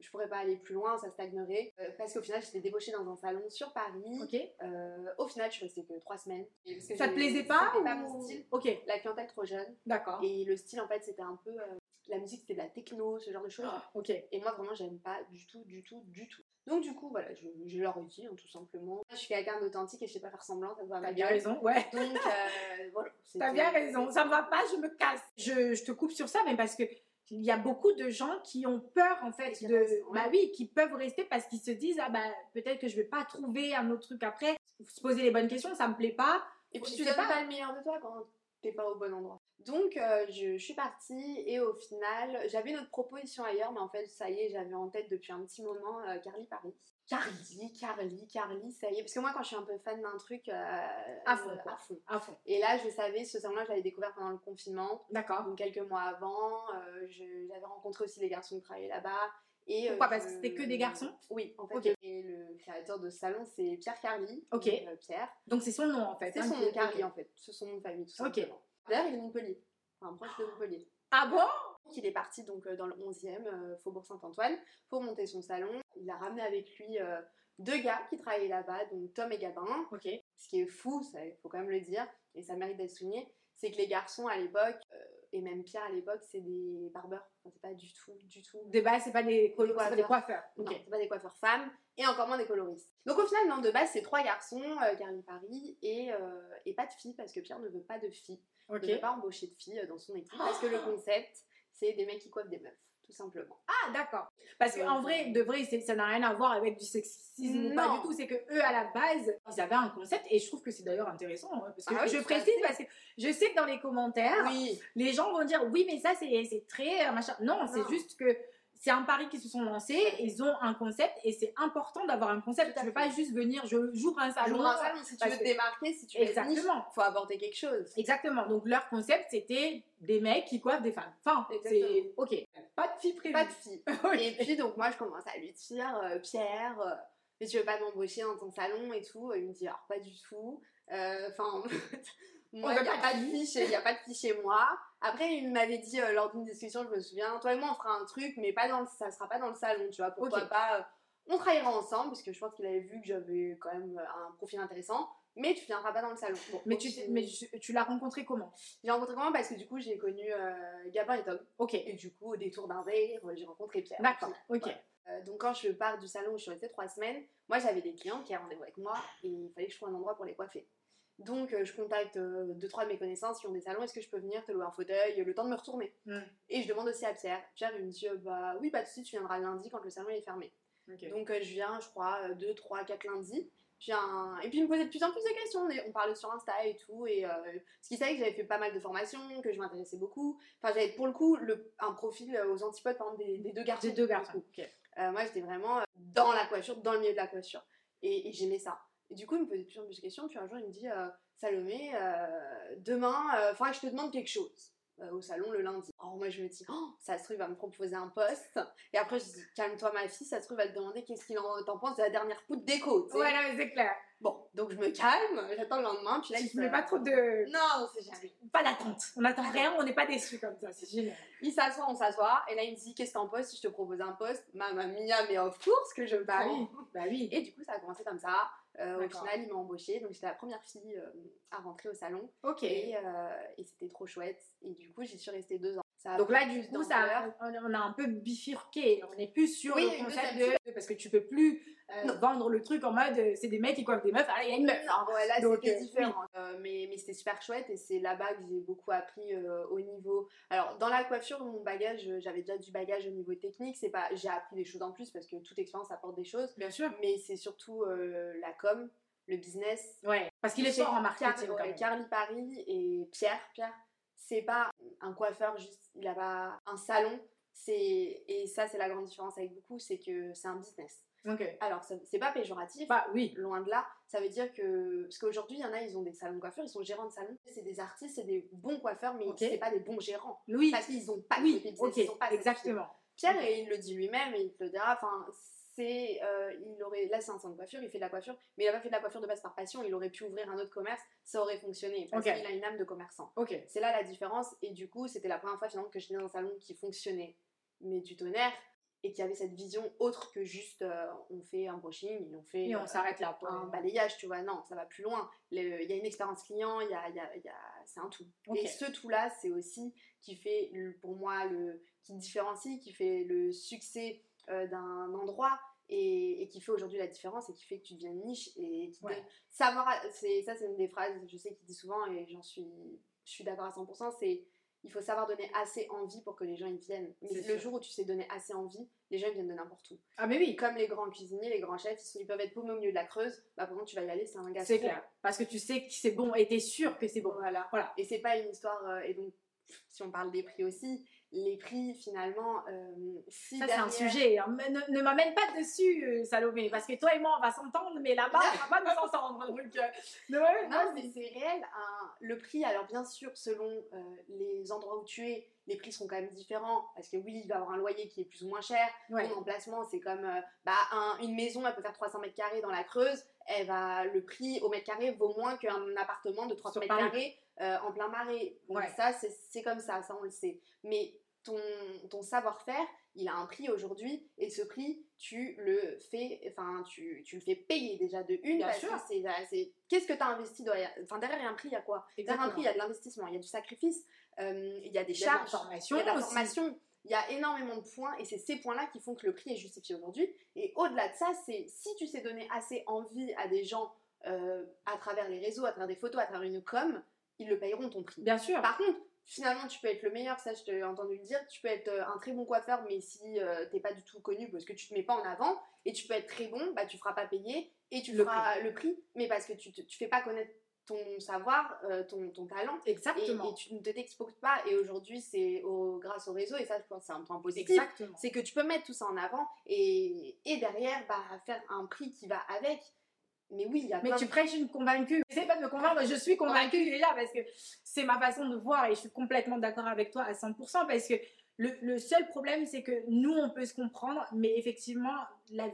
je pourrais pas aller plus loin, ça stagnerait. Euh, parce qu'au final j'étais débauchée dans un salon sur Paris. Ok. Euh, au final je suis restée que trois semaines. Parce que Ça te plaisait pas C'était pas ou- mon style. Ok. La clientèle trop jeune. D'accord. Et le style en fait c'était un peu... euh, la musique c'était de la techno, ce genre de choses. Ah, Ok. Et moi, vraiment, j'aime pas du tout, du tout, du tout. Donc, du coup, voilà, je, je leur ai dit, hein, tout simplement. Je suis quelqu'un d'authentique et je sais pas faire semblant, ça T'as bien gueule. raison. Ouais. Donc, euh, voilà. T'as bien raison, ça me va pas, je me casse. Je, je te coupe sur ça, mais parce que il y a beaucoup de gens qui ont peur en fait de, ouais. bah oui, qui peuvent rester parce qu'ils se disent ah bah peut-être que je vais pas trouver un autre truc après. Se poser les bonnes questions, ça me plaît pas. Et puis, tu sais pas. pas le meilleur de toi quand t'es pas au bon endroit. Donc, euh, je, je suis partie et au final, j'avais une autre proposition ailleurs, mais en fait, ça y est, j'avais en tête depuis un petit moment euh, Carly Paris. Carly, Carly, Carly, ça y est. Parce que moi, quand je suis un peu fan d'un truc, euh, À fond, à fond. À fond. Et là, je savais, ce salon-là, je l'avais découvert pendant le confinement. D'accord. Donc quelques mois avant, euh, j'avais rencontré aussi les garçons qui travaillaient là-bas. Et, Pourquoi? Parce que c'était que des garçons? Oui, en fait. Et le créateur de ce salon, c'est Pierre Carly. Ok. Donc, Pierre. Donc c'est son nom en fait. C'est hein, son nom Carly en fait. C'est son nom de famille, tout Ok. D'ailleurs, il est de Montpellier. Enfin, proche de Montpellier. Ah bon? Il est parti donc euh, dans le 11e, euh, Faubourg Saint-Antoine, pour monter son salon. Il a ramené avec lui euh, deux gars qui travaillaient là-bas, donc Tom et Gabin. Ok. Ce qui est fou, il faut quand même le dire, et ça mérite d'être souligné, c'est que les garçons à l'époque, euh, et même Pierre à l'époque, c'est des barbeurs. Enfin, c'est pas du tout, du tout. De base, c'est pas des, colo- Des pas des coiffeurs. Non, c'est pas des coiffeurs femmes, et encore moins des coloristes. Donc au final, non, de base, c'est trois garçons, euh, Carly Paris, et, euh, et pas de filles, parce que Pierre ne veut pas de filles. Ok. ne veut pas embaucher de filles euh, dans son équipe, parce que le concept, c'est des mecs qui coiffent des meufs, tout simplement. Ah d'accord. Parce qu'en Donc, vrai, euh, de vrai, ça n'a rien à voir avec du sexisme ou pas Non. du tout. C'est que eux, à la base, ils avaient un concept et je trouve que c'est d'ailleurs intéressant. hein, parce que Ah oui, je précise parce que je sais que dans les commentaires, Oui, les gens vont dire oui, mais ça c'est c'est très euh, machin. Non, c'est Non. juste que c'est un pari qui se sont lancés. Ils ont un concept et c'est important d'avoir un concept. Tu veux fait. pas juste venir, je j'ouvre un salon. J'ouvre un salon, si tu veux te que- démarquer, si tu veux Exactement. faut apporter quelque chose. Exactement. Donc leur concept c'était des mecs qui coiffent des femmes. Enfin, c'est ok. Pas de filles prévues. Pas de filles. Et puis donc moi je commence à lui dire euh, Pierre, euh, mais tu veux pas m'embaucher dans ton salon et tout? Il me dit alors pas du tout. Euh, Enfin, moi il n'y a pas de chez, y a pas de moi. Après il m'avait dit euh, lors d'une discussion, je me souviens, toi et moi on fera un truc, mais pas dans le, ça sera pas dans le salon, tu vois. Pourquoi pas euh, on travaillera ensemble parce que je pense qu'il avait vu que j'avais quand même un profil intéressant. Mais tu viendras pas dans le salon. Bon, Mais tu, c'est- mais tu, tu l'as rencontré comment? J'ai rencontré comment? Parce que du coup, j'ai connu euh, Gabin et Tom. Ok, Et du coup, au détour d'un verre, j'ai rencontré Pierre. d'accord, ok. Euh, donc quand je pars du salon où je suis restée trois semaines, moi j'avais des clients qui avaient rendez-vous avec moi et il fallait que je trouve un endroit pour les coiffer. Donc euh, je contacte euh, deux trois de mes connaissances qui ont des salons, est-ce que je peux venir te louer un fauteuil, le temps de me retourner? Et je demande aussi à Pierre. Pierre il me dit euh, bah oui pas de soucis, tu viendras lundi quand le salon est fermé. Donc je viens, je crois, euh, deux, trois, quatre lundis. Je viens... Et puis il me posait de plus en plus de questions. On, parlait sur Insta et tout. Et euh, ce qui savait que j'avais fait pas mal de formations, que je m'intéressais beaucoup. Enfin, j'avais pour le coup le... un profil aux antipodes par exemple, des, des deux garçons. Des deux garçons. ok. Euh, moi, j'étais vraiment dans la coiffure, dans le milieu de la coiffure. Et, et j'aimais ça. Et du coup, il me posait de plus en plus de questions. Puis un jour, il me dit euh, Salomé, euh, demain, il faudra que je te demande quelque chose euh, au salon le lundi. Alors, moi, je me dis Oh, ça se trouve, il va me proposer un poste. Et après, je dis Calme-toi, ma fille, ça se trouve, il va te demander qu'est-ce qu'il en t'en pense de la dernière poudre déco. tu sais. Ouais, non, mais c'est clair. Bon, donc je me calme, j'attends le lendemain. Puis là, Tu il ne pas trop de. Non, c'est jamais. Pas d'attente. On n'attend rien, on n'est pas déçu comme ça, c'est génial. Il s'assoit, on s'assoit. Et là, il me dit Qu'est-ce que t'en penses si je te propose un poste? Mamma mia, mais of course que je Bah oui, bah oui. Et du coup, ça a commencé comme ça. Euh, au final, il m'a embauchée. Donc, j'étais la première fille euh, à rentrer au salon. Ok. Et, euh, et c'était trop chouette. Et du coup, j'y suis restée deux ans. Ça Donc là, du coup, ça, on a un peu bifurqué. On n'est plus sur Oui, le concept de. Parce que tu peux plus euh, vendre le truc en mode euh, c'est des mecs qui coiffent des meufs, allez, il y a une meuf. hein. Non, ouais, là, c'était euh, différent. Euh, mais mais c'était super chouette et c'est là-bas que j'ai beaucoup appris au niveau. Alors, dans la coiffure, mon bagage, j'avais déjà du bagage au niveau technique. C'est pas, j'ai appris des choses en plus parce que toute expérience apporte des choses. Bien sûr. Mais c'est surtout la com, le business, Ouais. Parce qu'il est fort en Car- marketing. quand ouais, même. Carly Paris et Pierre. Pierre, c'est pas un coiffeur juste, il a pas un salon. C'est et ça c'est la grande différence avec beaucoup, c'est que c'est un business. Ok. Alors c'est pas péjoratif. Bah oui. Loin de là, ça veut dire que. Parce qu'aujourd'hui, il y en a, ils ont des salons de coiffure, ils sont gérants de salons. C'est des artistes, c'est des bons coiffeurs, mais Ok. c'est pas des bons gérants. Oui. Parce qu'ils ont pas de Oui. business, Ok. ils ont pas Exactement. Pierre, et il le dit lui-même, et il te le dira, enfin, c'est, euh, il aurait, là c'est un centre de coiffure, il fait de la coiffure, mais il a pas fait de la coiffure de base par passion, il aurait pu ouvrir un autre commerce, ça aurait fonctionné, parce qu'il a une âme de commerçant. C'est là la différence, et du coup, c'était la première fois finalement que j'étais dans un salon qui fonctionnait, mais du tonnerre, et qui avait cette vision autre que juste, euh, on fait un brushing, ont fait Et on euh, s'arrête là. pour- un balayage, tu vois, non, ça va plus loin. Il y a une expérience client, il y a, il y a- il y a- c'est un tout. Et ce tout-là, c'est aussi qui fait, pour moi, le, qui différencie, qui fait le succès euh, d'un endroit et, et qui fait aujourd'hui la différence et qui fait que tu deviens une niche et qui Ouais. donne- savoir, c'est ça c'est une des phrases, je sais qu'il dit souvent et j'en suis, je suis d'accord à 100%, c'est il faut savoir donner assez envie pour que les gens y viennent. Mais le sûr. jour où tu sais donner assez envie, les gens ils viennent de n'importe où. Ah mais oui. Comme les grands cuisiniers, les grands chefs, ils, sont- ils peuvent être paumés au milieu de la Creuse, bah pendant tu vas y aller, c'est un gars C'est clair. Parce que tu sais que c'est bon et t'es sûr que c'est bon. Voilà. Voilà. Et c'est pas une histoire. euh, et donc, si on parle des prix aussi, les prix finalement, euh, si Ça, c'est un sujet. hein. Ne, ne m'amène pas dessus, euh, Salomé, parce que toi et moi, on va s'entendre, mais là-bas, on va pas nous entendre. Donc, euh, Non, mais c'est réel. un- le prix, alors bien sûr, selon euh, les endroits où tu es, les prix seront quand même différents. Parce que oui, il va y avoir un loyer qui est plus ou moins cher. Ouais. Ton emplacement, c'est comme bah, un- une maison, elle peut faire 300 mètres carrés dans la Creuse. Elle va, le prix au mètre carré vaut moins qu'un appartement de 300 Sur mètres Paris. carrés euh, en plein marais. Donc Ouais. ça, c'est comme ça, ça on le sait. Mais ton, ton savoir-faire, il a un prix aujourd'hui et ce prix, tu le fais, enfin, tu, tu le fais payer déjà de une. Bien parce sûr. Qu'est-ce que tu as investi derrière? Enfin, derrière, il y a un prix, il y a quoi? Derrière un prix, il y a de l'investissement, il y a du sacrifice, euh, il y a des charges, formation il y a de la formation. Il y a énormément de points et c'est ces points-là qui font que le prix est justifié aujourd'hui. Et au-delà de ça, c'est si tu sais donner assez envie à des gens euh, à travers les réseaux, à travers des photos, à travers une com, ils le payeront ton prix. Bien sûr. Par contre, finalement, tu peux être le meilleur, ça je t'ai entendu le dire, tu peux être euh, un très bon coiffeur, mais si euh, t'es pas du tout connu parce que tu te mets pas en avant, et tu peux être très bon, bah tu feras pas payer, et tu Le feras le prix, mais parce que tu, te- tu fais pas connaître ton savoir, euh, ton, ton talent, et, Exactement. et tu ne te t'exposes pas, et aujourd'hui c'est au, grâce au réseau, et ça je pense que c'est un point positif, Exactement. c'est que tu peux mettre tout ça en avant, et, et derrière, bah, faire un prix qui va avec. Mais oui, il y a Mais tu de- prêches une convaincue. N'essaie pas de me convaincre, je suis convaincue déjà parce que c'est ma façon de voir et je suis complètement d'accord avec toi à 100% parce que le, le seul problème c'est que nous on peut se comprendre, mais effectivement, la,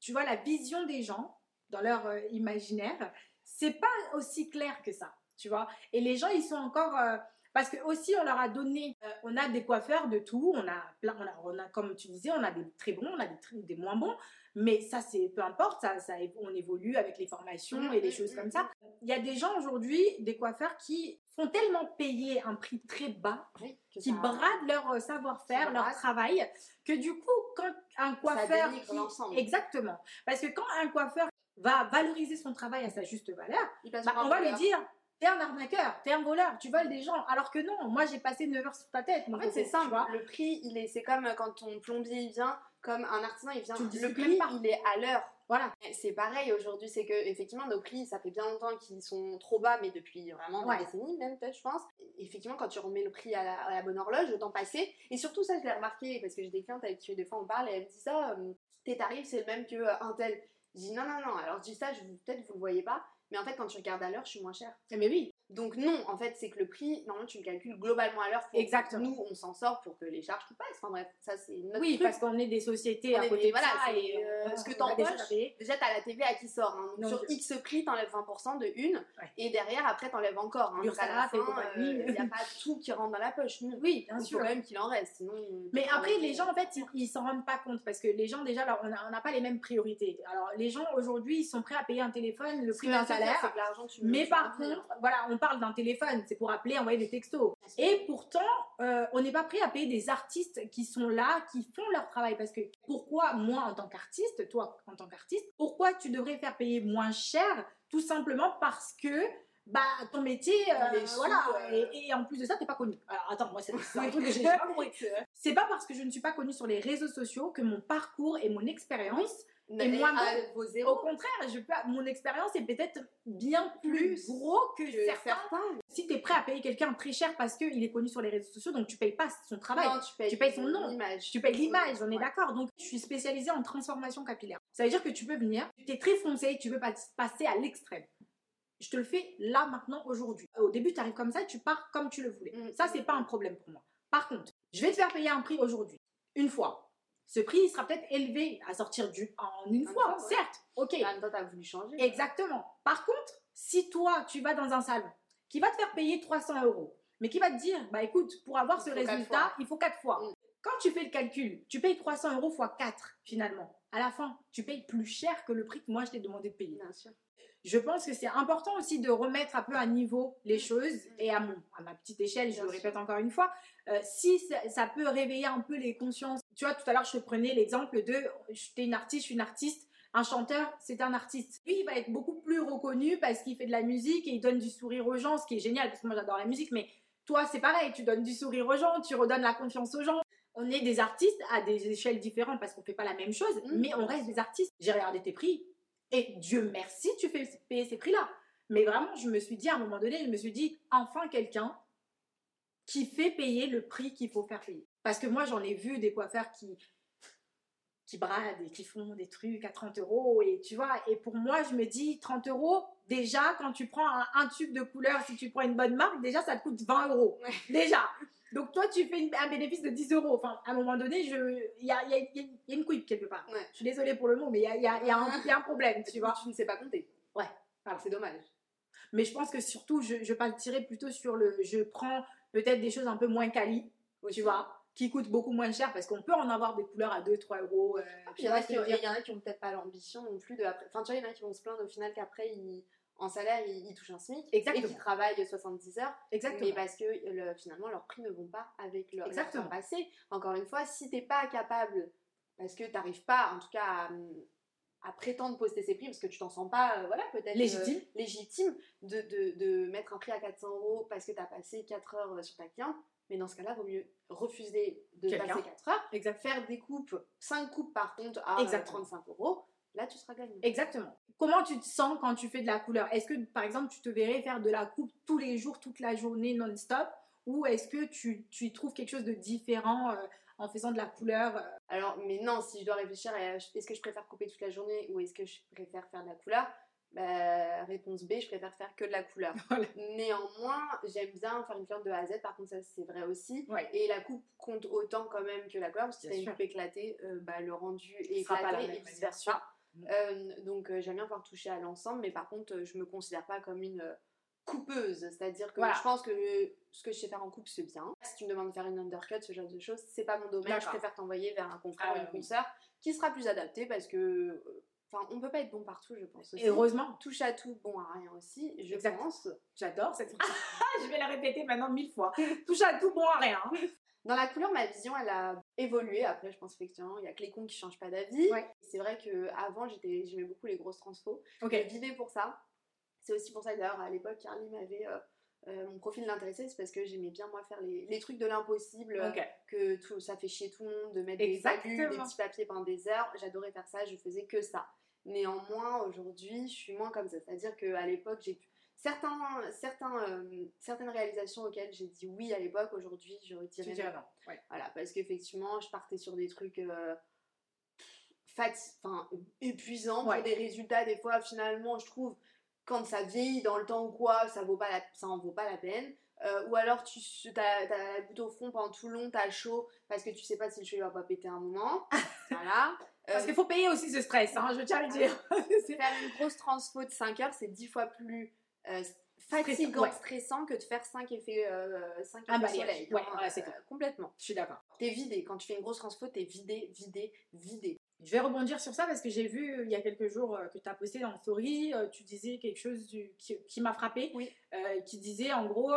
tu vois, la vision des gens dans leur euh, imaginaire, c'est pas aussi clair que ça, tu vois. Et les gens ils sont encore. euh, Parce que aussi, on leur a donné, euh, on a des coiffeurs de tout, on a plein, on a, on a, comme tu disais, on a des très bons, on a des, très- des moins bons, mais ça, c'est peu importe, ça, ça, on évolue avec les formations et les mhm, choses mhm, comme ça. Il y a des gens aujourd'hui, des coiffeurs qui font tellement payer un prix très bas, Oui, qui ça- bradent leur euh, savoir-faire, leur travail, que du coup, quand un coiffeur... qui-. Exactement. Parce que quand un coiffeur va valoriser son travail à sa juste valeur, bah, on va lui dire t'es un arnaqueur, t'es un voleur, tu voles des gens. Alors que non, moi j'ai passé 9 heures sur ta tête. En fait, c'est simple. Le prix, il est, c'est comme quand ton plombier il vient, comme un artisan il vient. Tu le prix, pas. il est à l'heure. Voilà. C'est pareil aujourd'hui, c'est que effectivement nos prix, ça fait bien longtemps qu'ils sont trop bas, mais depuis vraiment Ouais. des décennies même peut-être, je pense. Effectivement, quand tu remets le prix à la, à la bonne horloge, le temps passé, et surtout ça, je l'ai remarqué parce que j'ai des clientes avec qui des fois on parle et elles me disent ça, euh, tes tarifs c'est le même que euh, un tel. Je dis non non non. Alors je dis ça, peut-être vous le voyez pas, mais en fait quand tu regardes à l'heure, je suis moins chère. Mais oui, Donc non, en fait, c'est que le prix, normalement, tu le calcules globalement à l'heure. pour- Exactement. Nous, on s'en sort pour que les charges tout passent. Enfin bref, ça c'est notre oui, truc. parce qu'on est des sociétés On à côté des- de voilà, ça c'est, et euh, on- ce que payer. Déjà, t'as la TVA qui sort. hein. Donc, Donc, sur X prix, t'enlèves 20% de une. Ouais. Et derrière, après, t'enlèves encore. Hein. Donc, à la fin, compagnie. il n'y a pas tout qui rentre dans la poche. Non. Oui, bien Il faut sûr. quand même qu'il en reste. Sinon, Mais tu après, les gens, en fait, ils, ils s'en rendent pas compte parce que les gens, déjà, alors, on n'a pas les mêmes priorités. Alors, les gens, aujourd'hui, ils sont prêts à payer un téléphone, le prix d'un salaire. Mais par contre, voilà, on parle d'un téléphone, c'est pour appeler, envoyer des textos. Et pourtant, euh, on n'est pas prêt à payer des artistes qui sont là, qui font leur travail. Parce que pourquoi, moi, en tant qu'artiste, toi, en tant qu'artiste, pourquoi tu devrais faire payer moins cher Tout simplement parce que bah, ton métier, euh, voilà, euh. et, et en plus de ça, t'es pas connu. Alors attends, moi, c'est c'est un Oui. truc que j'ai pas compris. C'est pas parce que je ne suis pas connue sur les réseaux sociaux que mon parcours et mon expérience Et moi, à bon, au contraire, je peux, mon expérience est peut-être bien plus, Plus gros que, que certains. certains. Si tu es prêt à payer quelqu'un très cher parce qu'il est connu sur les réseaux sociaux, donc tu payes pas son travail. Non, tu payes, Tu payes son nom. l'image. Tu payes l'image, on est Ouais. d'accord. Donc, je suis spécialisée en transformation capillaire. Ça veut dire que tu peux venir, tu es très foncé, tu veux pas passer à l'extrême. Je te le fais là, maintenant, aujourd'hui. Au début, tu arrives comme ça tu pars comme tu le voulais. Mm. Ça, c'est pas un problème pour moi. Par contre, je vais te faire payer un prix aujourd'hui, une fois. Ce prix, il sera peut-être élevé à sortir du, en une En fois, fois, ouais. certes. Ok. En même temps, t'as voulu changer. Exactement. Par contre, si toi, tu vas dans un salon qui va te faire payer 300 euros, mais qui va te dire, bah écoute, pour avoir Il ce quatre résultat, il faut 4 fois. Mm. Quand tu fais le calcul, tu payes 300 euros fois 4 finalement. À la fin, tu payes plus cher que le prix que moi je t'ai demandé de payer. Bien sûr. Je pense que c'est important aussi de remettre un peu à niveau les choses et à, mon, à ma petite échelle, je Bien le sûr. répète encore une fois, euh, si ça, ça peut réveiller un peu les consciences. Tu vois, tout à l'heure, je te prenais l'exemple de je- t'es une artiste, je suis une artiste. Un chanteur, c'est un artiste. Lui, il va être beaucoup plus reconnu parce qu'il fait de la musique et il donne du sourire aux gens, ce qui est génial parce que moi j'adore la musique, mais toi c'est pareil, tu donnes du sourire aux gens, tu redonnes la confiance aux gens. On est des artistes à des échelles différentes parce qu'on fait pas la même chose, Mhm. mais on reste des artistes. J'ai regardé tes prix et Dieu merci, tu fais payer ces prix-là. Mais vraiment, je me suis dit à un moment donné, je me suis dit enfin quelqu'un qui fait payer le prix qu'il faut faire payer. Parce que moi, j'en ai vu des coiffeurs qui qui bradent et qui font des trucs à 30 euros et tu vois et pour moi je me dis 30 euros déjà quand tu prends un, un tube de couleur si tu prends une bonne marque déjà ça te coûte 20 euros Ouais. déjà donc toi tu fais une- un bénéfice de 10 euros enfin à un moment donné il y a, il y a- il y a- il y a une couille quelque part Ouais. je suis désolée pour le mot mais il y a un problème tu vois Tu ne sais pas compter. Ouais. Alors, c'est dommage. mais je pense que surtout je, je partirais plutôt sur le je prends peut-être des choses un peu moins quali tu vois qui coûtent beaucoup moins cher parce qu'on peut en avoir des couleurs à 2-3 euros euh, Ah, tu il y, en a qui, je veux dire il y en a qui ont peut-être pas l'ambition non plus de. Enfin, tu vois, il y en a qui vont se plaindre au final qu'après, ils- en salaire, ils, ils touchent un SMIC Exactement. et qu'ils travaillent 70 heures, exactement mais parce que le- finalement, leurs prix ne vont pas avec leur, Exactement. passé. Encore une fois, si t'es pas capable, parce que t'arrives pas, en tout cas, à, à prétendre poster ces prix, parce que tu t'en sens pas, euh, voilà, peut-être Légitime. euh, légitime de, de, de mettre un prix à 400 euros parce que t'as passé 4 heures sur ta cliente, mais dans ce cas-là, vaut mieux refuser de passer 4 heures exact. faire des coupes, 5 coupes par contre à euh, Exactement. 35 euros, là tu seras gagnant. Exactement. Comment tu te sens quand tu fais de la couleur? Est-ce que, par exemple, tu te verrais faire de la coupe tous les jours, toute la journée, non-stop? Ou est-ce que tu, tu y trouves quelque chose de différent euh, en faisant de la couleur euh, Alors, mais non, si je dois réfléchir, à est-ce que je préfère couper toute la journée ou est-ce que je préfère faire de la couleur? Bah, Réponse B, je préfère faire que de la couleur. Voilà. Néanmoins, j'aime bien faire une couleur de A à Z, par contre, ça c'est vrai aussi. Ouais. Et la coupe compte autant quand même que la couleur, parce que si une coupe éclatée, euh, bah, le rendu est éclaté et vice versa. Mm. Euh, donc euh, j'aime bien pouvoir toucher à l'ensemble, mais par contre, euh, je me considère pas comme une coupeuse, c'est-à-dire que Voilà. je pense que ce que je sais faire en coupe c'est bien. Si tu me demandes de faire une undercut, ce genre de choses, c'est pas mon domaine, je préfère t'envoyer vers un confrère Ah ou ouais, une consoeur qui sera plus adapté parce que enfin on peut pas être bon partout je pense aussi. Et heureusement, Touche à tout, bon à rien aussi, je Exact. pense. j'adore cette phrase. je vais la répéter maintenant mille fois. Touche à tout, bon à rien. Dans la couleur, ma vision, elle a évolué. Après, je pense effectivement, il y a que les cons qui changent pas d'avis. Ouais. C'est vrai que avant, j'étais, j'aimais beaucoup les grosses transfos. Ok. Je vivais pour ça. C'est aussi pour ça que d'ailleurs, à l'époque, Carly m'avait. euh, euh, mon profil l'intéressait, c'est parce que j'aimais bien moi faire les, les trucs de l'impossible, que tout, ça fait chier tout le monde de mettre des des petits papiers pendant des heures. J'adorais faire ça, je faisais que ça. Néanmoins, aujourd'hui, je suis moins comme ça. C'est-à-dire qu'à l'époque, j'ai pu- certains, certains, euh, certaines réalisations auxquelles j'ai dit oui à l'époque, aujourd'hui, je Tu redirais dirais non. Ouais. Voilà, parce qu'effectivement, je partais sur des trucs euh, fati- enfin, épuisants Ouais. pour des résultats, des fois, finalement, je trouve, quand ça vieillit dans le temps ou quoi, ça, vaut pas la, ça en vaut pas la peine. Euh, ou alors, tu as, la goutte au front pendant tout le long, t'as chaud, parce que tu sais pas si le cheveu va pas péter un moment. voilà. Parce Euh, qu'il faut payer aussi ce stress, hein, je tiens à le dire. Faire une grosse transfo de 5 heures, c'est 10 fois plus euh, fatigant, ouais. stressant que de faire 5 effets, euh, 5 Un effets balayage. soleil. Ouais, hein, c'est euh, complètement. je suis d'accord. T'es vidé. Quand tu fais une grosse transfo, t'es vidé, vidé, vidé. Je vais rebondir sur ça parce que j'ai vu euh, il y a quelques jours que tu as posté dans le story, tu disais quelque chose du- qui, qui m'a frappé, Oui. euh, qui disait en gros,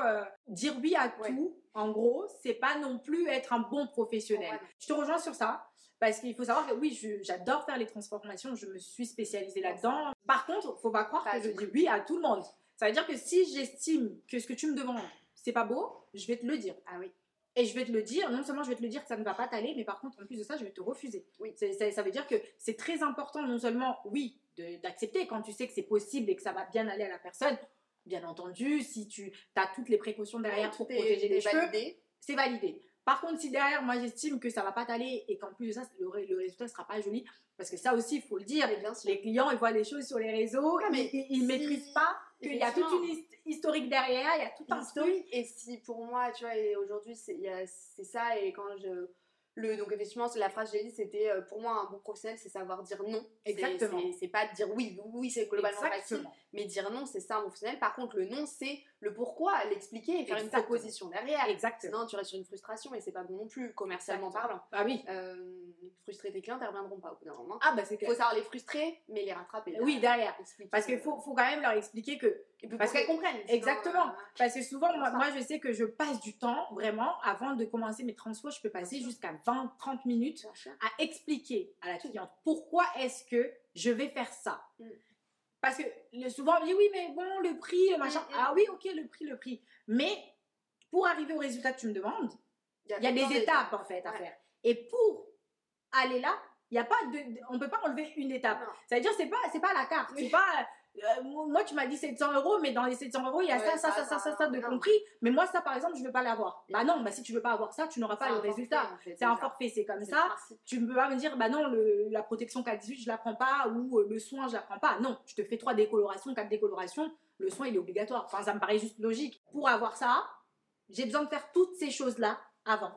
dire oui à tout, en gros, c'est pas non plus être un bon professionnel. Je te rejoins sur ça. Parce qu'il faut savoir que oui, j'adore faire les transformations, je me suis spécialisée là-dedans. Par contre, faut pas croire Pas que je dis oui à tout le monde. Ça veut dire que si j'estime que ce que tu me demandes, c'est pas beau, je vais te le dire. Ah oui. Et je vais te le dire, non seulement je vais te le dire que ça ne va pas t'aller, mais par contre, en plus de ça, je vais te refuser. Oui. Ça veut dire que c'est très important, non seulement, oui, d'accepter quand tu sais que c'est possible et que ça va bien aller à la personne. Bien entendu, si tu as toutes les précautions derrière pour protéger les cheveux, c'est validé. Par contre, si derrière, moi, j'estime que ça va pas t'aller et qu'en plus de ça, le, le résultat sera pas joli, parce que ça aussi, il faut le dire, les clients, ils voient les choses sur les réseaux, Ah, mais ils, ils, si- maîtrisent pas qu'il y a toute une hist- historique derrière, il y a tout un historique et si pour moi tu vois aujourd'hui c'est ça et quand je le donc effectivement la phrase que j'ai dit c'était euh, pour moi un bon professionnel c'est savoir dire non. Exactement. c'est- pas dire oui oui c'est globalement facile Exactement. mais dire non c'est ça un bon professionnel. Par contre le non c'est le pourquoi l'expliquer et faire une proposition derrière Exactement. sinon tu restes sur une frustration et c'est pas bon non plus commercialement Exactement. parlant Ah oui. euh, frustrer tes clients ils reviendront pas au bout d'un moment Ah bah c'est faut clair. savoir les frustrer mais les rattraper Oui, derrière. Expliquer, Parce qu'il faut, faut quand même leur expliquer que parce qu'elles que- comprennent Exactement. euh, Parce que souvent, moi, je sais que je passe du temps, vraiment, avant de commencer mes transfos, je peux passer jusqu'à 20-30 minutes à expliquer à la cliente pourquoi est-ce que je vais faire ça. Mm. Parce que le- souvent, on me dit oui, mais bon, le prix, le machin. Mm, mm. Ah oui, ok, le prix, le prix. Mais pour arriver au résultat que tu me demandes, il y a des étapes en fait à Ouais. faire. Et pour aller là, il y a pas de, on peut pas enlever une étape. Non. Ça veut dire c'est pas c'est pas la carte, Oui. c'est pas euh, moi, tu m'as dit 700 euros, mais dans les 700 euros, il y a ça, ça, ça, ça, ça, ça, de compris. Mais moi, ça, par exemple, je ne veux pas l'avoir. Bah non, bah si tu ne veux pas avoir ça, tu n'auras pas le résultat. C'est un forfait, c'est comme ça. Tu ne peux pas me dire, bah non, la protection 4-18, je la prends pas, ou euh, le soin, je ne la prends pas. Non, je te fais trois décolorations, quatre décolorations, le soin, il est obligatoire. Enfin, ça me paraît juste logique. Pour avoir ça, j'ai besoin de faire toutes ces choses-là avant.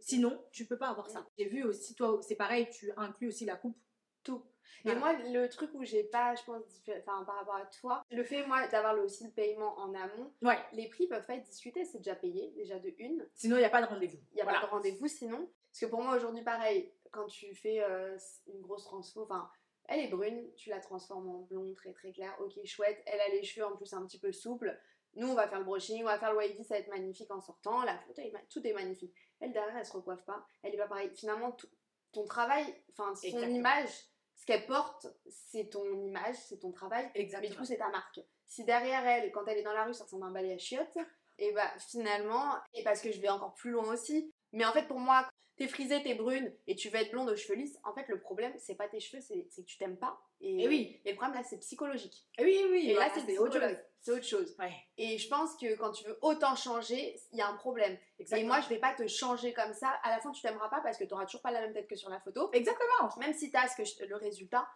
Sinon, tu ne peux pas avoir ça. J'ai vu aussi, toi, c'est pareil, tu inclus aussi la coupe. Tout. Voilà. Et moi, le truc où j'ai pas, je pense, enfin, par rapport à toi, le fait, moi, d'avoir aussi le paiement en amont, Ouais. les prix peuvent pas être discutés, c'est déjà payé, déjà de une. Sinon, il n'y a pas de rendez-vous. Il n'y a Voilà. pas de rendez-vous sinon. Parce que pour moi, aujourd'hui, pareil, quand tu fais euh, une grosse transfo, enfin, elle est brune, tu la transformes en blonde très très clair, ok, chouette. Elle a les cheveux en plus un petit peu souples. Nous, on va faire le brushing, on va faire le wavy, ça va être magnifique en sortant. La photo, tout est magnifique. Elle, derrière, elle se recoiffe pas. Elle est pas pareille. Finalement, tout- ton travail, enfin, son Exactement. image, ce qu'elle porte, c'est ton image, c'est ton travail. Mais du Exactement. coup, c'est ta marque. Si derrière elle, quand elle est dans la rue, ça ressemble à un balai à chiottes, et bah finalement, et parce que je vais encore plus loin aussi, mais en fait pour moi, t'es frisée, t'es brune, et tu veux être blonde aux cheveux lisses, en fait le problème, c'est pas tes cheveux, c'est que tu t'aimes pas. Et, Et oui. et le problème là, c'est psychologique. Eh Oui, oui. Et là, c'est autre chose. C'est autre chose. Ouais. Et je pense que quand tu veux autant changer, il y a un problème. Exactement. Et moi, je vais pas te changer comme ça. À la fin, tu t'aimeras pas parce que tu auras toujours pas la même tête que sur la photo. Exactement. Même si tu as ce que je- le résultat,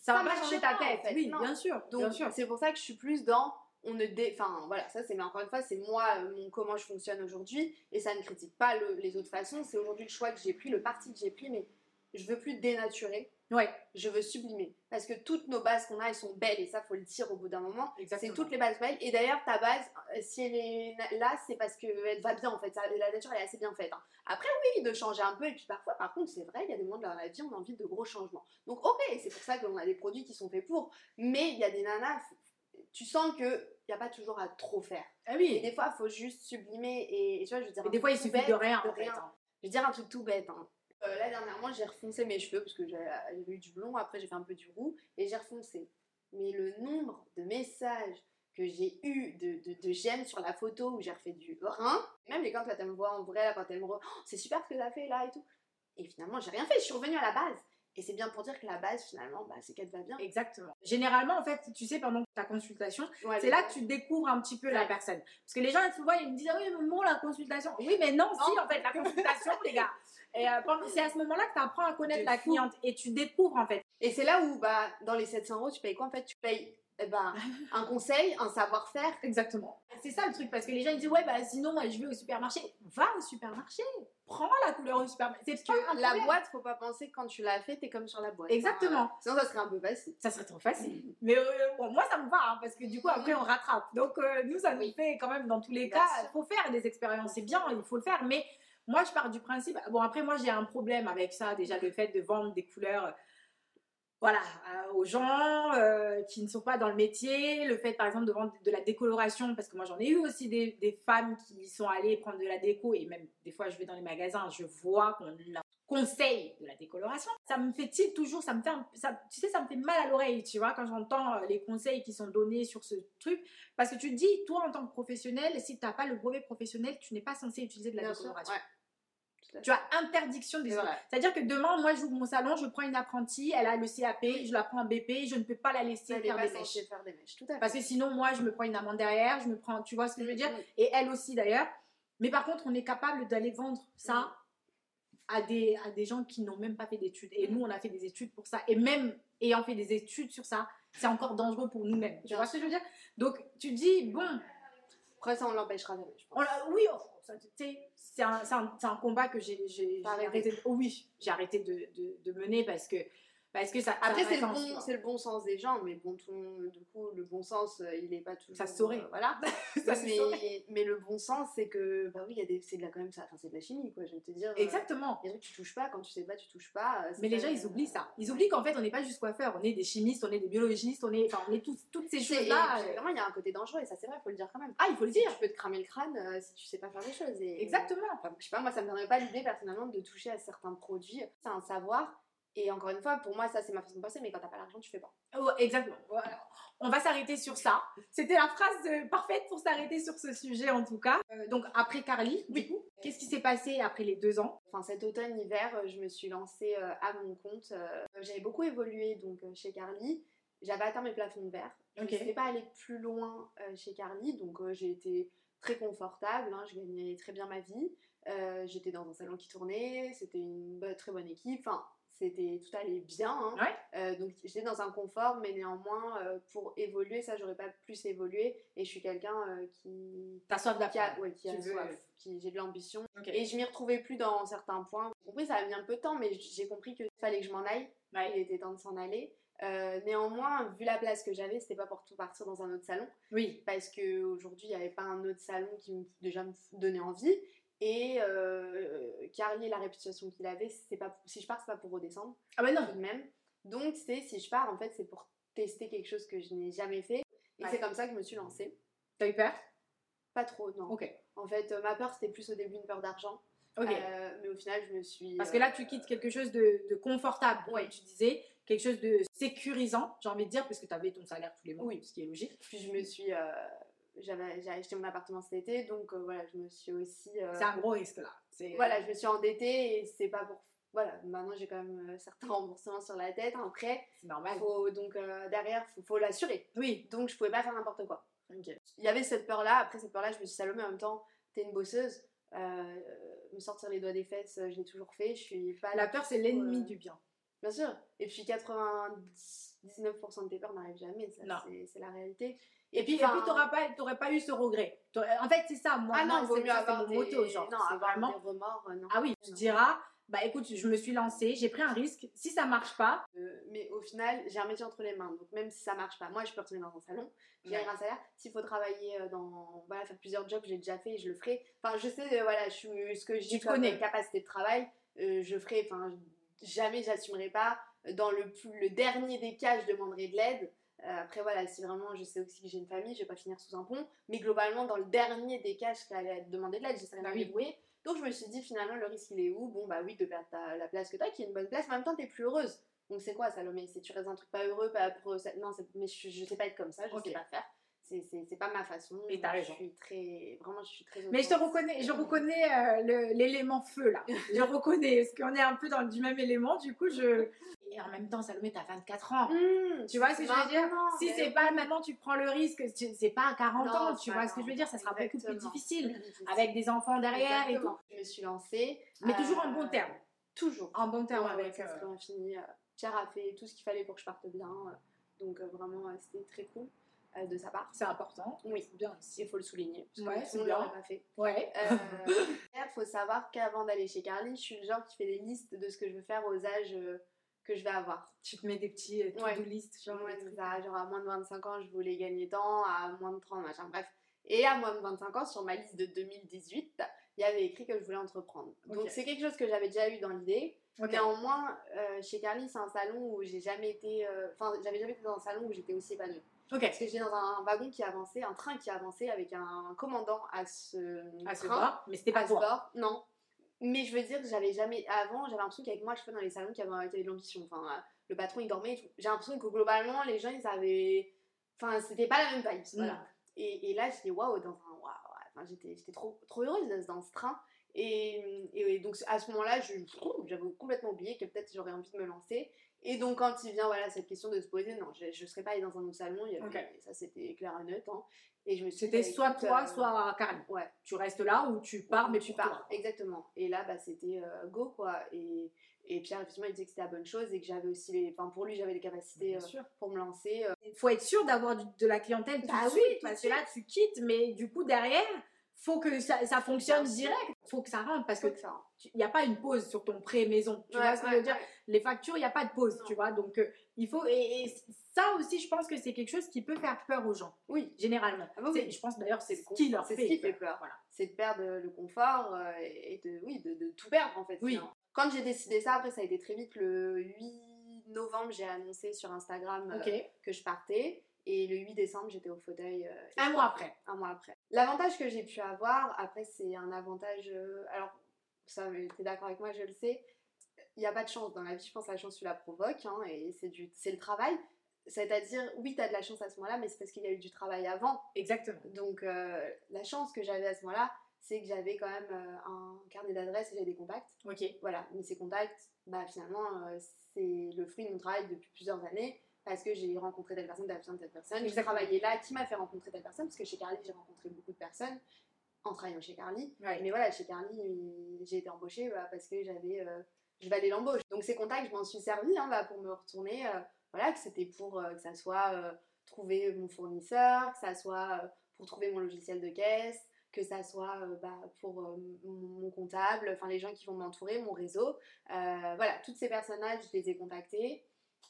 Ça va Ça pas marche changer ta pas, en tête. fait. Oui, Non. bien sûr. Donc c'est pour ça que je suis plus dans on ne dé... enfin voilà ça c'est mais encore une fois c'est moi euh, mon comment je fonctionne aujourd'hui et ça ne critique pas le- les autres façons c'est aujourd'hui le choix que j'ai pris le parti que j'ai pris mais je veux plus dénaturer, Ouais, je veux sublimer. Parce que toutes nos bases qu'on a, elles sont belles et ça, faut le dire au bout d'un moment. C'est toutes les bases belles. Et d'ailleurs, ta base, euh, si elle est là, c'est parce qu'elle va bien en fait. La nature, elle est assez bien faite. hein. Après, oui, de changer un peu. Et puis parfois, par contre, c'est vrai, il y a des moments dans la vie, on a envie de gros changements. Donc, ok, c'est pour ça qu'on a des produits qui sont faits pour. Mais il y a des nanas, tu sens qu'il n'y a pas toujours à trop faire. Ah Et oui. des fois, il faut juste sublimer. Et, et tu vois, je veux dire. Et des fois, il suffit de rien, de en fait. rien. hein. Je vais dire un truc tout bête. hein. Euh, là, dernièrement, j'ai refoncé mes cheveux parce que j'ai- j'avais eu du blond, après j'ai fait un peu du roux et j'ai refoncé. Mais le nombre de messages que j'ai eu de, de, j'aime sur la photo où j'ai refait du brun, même les quand là, elles me voient en vrai, là, quand elles me Oh, c'est super ce que t'as fait là et tout. Et finalement, j'ai rien fait, je suis revenue à la base. Et c'est bien pour dire que la base, finalement, bah, c'est qu'elle va bien. Exactement. Généralement, en fait, tu sais, pendant ta consultation, Ouais, c'est là que tu découvres un petit peu la personne. Parce que les gens, souvent, ils me disent, ah oui, mais bon, la consultation. Oui, mais non, si, en fait, la consultation, les gars. Et euh, c'est à ce moment-là que tu apprends à connaître la cliente et tu découvres, en fait. Et c'est là où, bah, dans les 700 euros, tu payes quoi en fait? Tu payes eh ben, un conseil, un savoir-faire. Exactement. C'est ça le truc, parce que les gens ils disent, ouais, bah sinon, moi, je vais au supermarché. Va au supermarché. Prends la couleur au supermarché. C'est que la problème. boîte, faut pas penser que quand tu l'as fait, t'es comme sur la boîte. Exactement. Enfin, sinon, ça serait un peu facile. Ça serait trop facile. Mais euh, bon, moi, ça me va, hein, parce que du coup, après, on rattrape. Donc, euh, nous, ça nous Oui. fait quand même, dans tous les cas, il faut faire des expériences. C'est bien, il faut le faire. Mais moi, je pars du principe. Bon, après, moi, j'ai un problème avec ça, déjà, le fait de vendre des couleurs. Voilà, euh, aux gens euh, qui ne sont pas dans le métier, le fait par exemple de vendre de la décoloration, parce que moi j'en ai eu aussi des, des femmes qui sont allées prendre de la déco, et même des fois je vais dans les magasins, je vois qu'on leur conseille de la décoloration. Ça me fait tilt toujours, ça me fait, un- ça, tu sais, ça me fait mal à l'oreille, tu vois, quand j'entends euh, les conseils qui sont donnés sur ce truc, parce que tu te dis, toi en tant que professionnel, si tu n'as pas le brevet professionnel, tu n'es pas censé utiliser de la Bien sûr. décoloration. Ouais. Tu as interdiction des vrai. c'est-à-dire que demain, moi, j'ouvre mon salon, je prends une apprentie, elle a le CAP, je la prends en BP, je ne peux pas la laisser Elle faire pas des mèches. faire des mèches. Tout à fait. Parce que sinon, moi, je me prends une amende derrière, je me prends, tu vois ce que je veux dire? Mm. Et elle aussi, d'ailleurs. Mais par contre, on est capable d'aller vendre ça à des, à des gens qui n'ont même pas fait d'études. Et nous, on a fait des études pour ça. Et même ayant fait des études sur ça, c'est encore dangereux pour nous-mêmes. Tu vois ce que je veux dire? Donc, tu dis, bon, Après, ça, on l'empêchera jamais, je pense. on oui, oh, sais, c'est un, un- combat que j'ai arrêté. arrêté, oh oui, j'ai arrêté de, de- de mener parce que, parce que ça. Après, c'est le, bon, c'est le bon sens des gens, mais bon, tout, le monde- du coup, le bon sens, euh, il est pas toujours. Ça se saurait. euh, voilà. ça se saurait. mais, le bon sens, c'est que, bah oui, il y a des, c'est de la, quand même ça, enfin, c'est de la chimie, quoi, je vais te dire. euh, Exactement. Les trucs, tu touches pas, quand tu sais pas, tu touches pas. Mais les gens, ils oublient ça. Ils oublient qu'en fait, on n'est pas juste coiffeur, on est des chimistes, on est des biologistes, on est, enfin, on est tous, toutes ces choses-là. vraiment, il y a un côté dangereux, et ça, c'est vrai, il faut le dire quand même. Ah, il faut le Tu dire. peux te cramer le crâne euh, si tu sais pas faire des choses. Et, Exactement. Enfin, je sais pas, moi, ça me donnerait pas l'idée personnellement de toucher à certains produits. C'est un savoir. Et encore une fois, pour moi, ça, c'est ma façon de penser, mais quand t'as pas l'argent, tu fais pas. Oh, exactement. Voilà. On va s'arrêter sur ça. C'était la phrase euh, parfaite pour s'arrêter sur ce sujet, en tout cas. Euh, donc, après Carly, du coup, qu'est-ce qui s'est passé après les deux ans? Enfin, cet automne-hiver, euh, je me suis lancée à mon compte. J'avais beaucoup évolué donc chez Carly. J'avais atteint mes plafonds de verre. Je ne pas aller plus loin chez Carly, donc j'ai été très confortable. hein, je gagnais très bien ma vie. Euh, J'étais dans un salon qui tournait. C'était une très bonne équipe. Enfin, c'était tout allait bien. hein. Ouais. Euh, donc j'étais dans un confort, mais néanmoins euh, pour évoluer, ça j'aurais pas plus évolué. Et je suis quelqu'un euh, qui T'as soif d'apprendre. ouais, qui a veux- soif, qui j'ai de l'ambition. Et je m'y retrouvais plus dans certains points. J'ai compris, ça a mis un peu de temps, mais j'ai compris qu'il fallait que je m'en aille. Ouais. Il était temps de s'en aller. Euh, néanmoins, vu la place que j'avais, c'était pas pour tout partir dans un autre salon. Oui. Parce qu'aujourd'hui, il n'y avait pas un autre salon qui me, déjà me donnait envie. Et euh, Carly, la réputation qu'il avait, c'est pas, si je pars, c'est pas pour redescendre Ah ben non. tout de même. Donc, c'est si je pars, en fait, c'est pour tester quelque chose que je n'ai jamais fait. Et Ouais. c'est comme ça que je me suis lancée. T'as eu peur? Pas trop, non. Ok. En fait, euh, ma peur, c'était plus au début une peur d'argent. Euh, mais au final, je me suis. Parce que euh, là, tu quittes quelque chose de, de confortable, Ouais. comme tu disais, quelque chose de sécurisant, j'ai envie de dire, parce que tu avais ton salaire tous les mois, Oui. ce qui est logique. Puis je me suis. euh, j'avais, j'ai acheté mon appartement cet été, donc euh, voilà, je me suis aussi. euh, C'est un gros risque là. C'est- Voilà, je me suis endettée et c'est pas pour. Voilà, maintenant j'ai quand même euh, certains remboursements sur la tête. Après, c'est normal. faut, donc euh, derrière, faut, faut l'assurer. Oui. Donc je pouvais pas faire n'importe quoi. Il y avait cette peur-là. Après cette peur-là, je me suis salomée en même temps. T'es une bosseuse. euh, me sortir les doigts des fesses, euh, je l'ai toujours fait. Je suis pas. La peur, c'est l'ennemi euh, du bien. Bien sûr. Et puis 99% de tes peurs n'arrivent jamais. ça, C'est la réalité. Et puis, enfin, puis t'auras pas, t'aurais pas eu ce regret. En fait, c'est ça. Moi, Ah non, il vaut c'est- mieux ça, avoir mon des... moto, genre. non, c'est avoir vraiment. des remords, euh, non. Ah oui, tu Non. diras, bah écoute, je me suis lancée, j'ai pris un risque. Si ça marche pas, Euh, mais au final, j'ai un métier entre les mains. Donc même si ça marche pas, moi je peux retourner dans un salon, j'ai Ouais. un salaire. S'il faut travailler euh, dans, voilà, faire plusieurs jobs, j'ai déjà fait et je le ferai. Enfin, je sais, voilà, je suis, ce que j'ai comme capacité de travail, euh, je ferai. Enfin, jamais j'assumerai pas. Dans le, plus, le dernier des cas, je demanderai de l'aide. Euh, après, voilà, si vraiment je sais aussi que j'ai une famille, je vais pas finir sous un pont. Mais globalement, dans le dernier des cas, je allée demander de l'aide, j'essaierai de Bah me oui. débrouiller. Donc je me suis dit, finalement, le risque il est où? Bon, bah oui, de perdre ta- la place que t'as, qui est une bonne place, mais en même temps, t'es plus heureuse. Donc c'est quoi, Salomé? C'est tu restes un truc pas heureux, pas pour Non, mais je, je sais pas être comme ça, je Ok. sais pas faire. C'est- pas ma façon. Et t'as Je raison. suis très. Vraiment, je suis très. mais je te reconnais, je reconnais euh, l'élément feu là. Je reconnais, parce qu'on est un peu dans du même élément, du coup je. Et en même temps, Salomé, t'as 24 ans. Mmh, Tu vois ce que je veux dire? Si c'est pas maintenant, tu prends le risque, c'est pas à 40 Non, ans, tu vois ce que je veux dire, ça sera beaucoup plus difficile. Avec des enfants derrière et tout. Je me suis lancée. Mais toujours en euh, bon terme. Toujours. En bon terme avec. ça euh, serait infini. euh, Pierre a fait tout ce qu'il fallait pour que je parte bien. euh, Donc euh, vraiment, euh, c'était très cool euh, de sa part. C'est important. Oui. Bien aussi. Il faut le souligner. Parce Ouais, que c'est on bien. pas fait. Ouais. Euh, Il faut savoir qu'avant d'aller chez Carly, je suis le genre qui fait des listes de ce que je veux faire aux âges euh, que je vais avoir. Tu te mets des petits euh, Ouais. to-do list, genre. Ouais, ça, genre à moins de 25 ans, je voulais gagner tant, à moins de 30, machin, bref. Et à moins de 25 ans, sur ma liste de 2018, il y avait écrit que je voulais entreprendre. Donc c'est quelque chose que j'avais déjà eu dans l'idée. Néanmoins, euh, chez Carly, c'est un salon où j'ai jamais été. euh, Enfin, j'avais jamais été dans un salon où j'étais aussi épanouie. Ok. Parce que j'étais dans un wagon qui avançait, un train qui avançait avec un commandant à ce À ce train. bord, mais c'était pas toi. bord, non. Mais je veux dire, j'avais jamais. Avant, j'avais l'impression qu'avec moi, je fais dans les salons qui avaient, de l'ambition. Enfin, euh, le patron, il dormait et tout. J'ai l'impression que globalement, les gens, ils avaient. Enfin, c'était pas la même vibe. Voilà. Mm. Et, et là, j'étais waouh, dans un. Waouh, enfin, j'étais j'étais trop, trop heureuse dans- dans ce train. Et, et donc, à ce moment-là, je- j'avais complètement oublié que peut-être j'aurais envie de me lancer. Et donc, quand il vient, voilà, cette question de se poser, non, je, je serais pas allée dans un autre salon. Il y avait. Ça, c'était clair et net. hein. C'était bah, soit toi, euh, soit Carly. Ouais. Tu restes là ou tu pars, mais tu pars, toi. exactement. Et là, bah, c'était euh, go, quoi. Et, et Pierre, effectivement, il disait que c'était la bonne chose et que j'avais aussi les. Enfin, pour lui, j'avais les capacités euh, pour me lancer. Il faut être sûr d'avoir de la clientèle tout Bah de oui, suite, tout de parce que là, tu quittes, mais du coup, derrière, faut que ça, ça fonctionne direct. faut que ça rentre, parce que il n'y a pas une pause sur ton pré-maison. Tu Ouais, vois ce que je veux dire? Les factures, il n'y a pas de pause, Non. tu vois? Donc, euh, il faut. Et, et ça aussi, je pense que c'est quelque chose qui peut faire peur aux gens, Oui. généralement. Ah bah oui. Je pense d'ailleurs, c'est ce qui leur fait. ce qui fait peur. Voilà. C'est de perdre le confort euh, et de, oui, de, de tout perdre, en fait. Oui. Quand j'ai décidé ça, après, ça a été très vite. Le 8 novembre, j'ai annoncé sur Instagram euh, que je partais. Et le 8 décembre, j'étais au fauteuil. euh, Un mois après. Un mois après. L'avantage que j'ai pu avoir, après, c'est un avantage. euh, alors, ça, tu es d'accord avec moi, je le sais. Il n'y a pas de chance dans la vie. Je pense que la chance, tu la provoques. hein, et c'est du- c'est le travail. C'est-à-dire, oui, tu as de la chance à ce moment-là, mais c'est parce qu'il y a eu du travail avant. Exactement. Donc, euh, la chance que j'avais à ce moment-là, c'est que j'avais quand même euh, un carnet d'adresses et j'avais des contacts. Ok. Voilà, mais ces contacts, bah, finalement, euh, c'est le fruit de mon travail depuis plusieurs années parce que j'ai rencontré telle personne, telle personne, telle personne. J'ai travaillé là, qui m'a fait rencontrer telle personne, parce que chez Carly, j'ai rencontré beaucoup de personnes en travaillant chez Carly. Ouais. Mais voilà, chez Carly, j'ai été embauchée bah, parce que j'avais. euh, je valais l'embauche. Donc ces contacts, je m'en suis servi hein, bah, pour me retourner. euh, voilà, que c'était pour euh, que ça soit euh, trouver mon fournisseur, que ça soit euh, pour trouver mon logiciel de caisse, que ça soit bah, pour mon, comptable, enfin les gens qui vont m'entourer, mon réseau. Voilà, toutes ces personnages, je les ai contactés.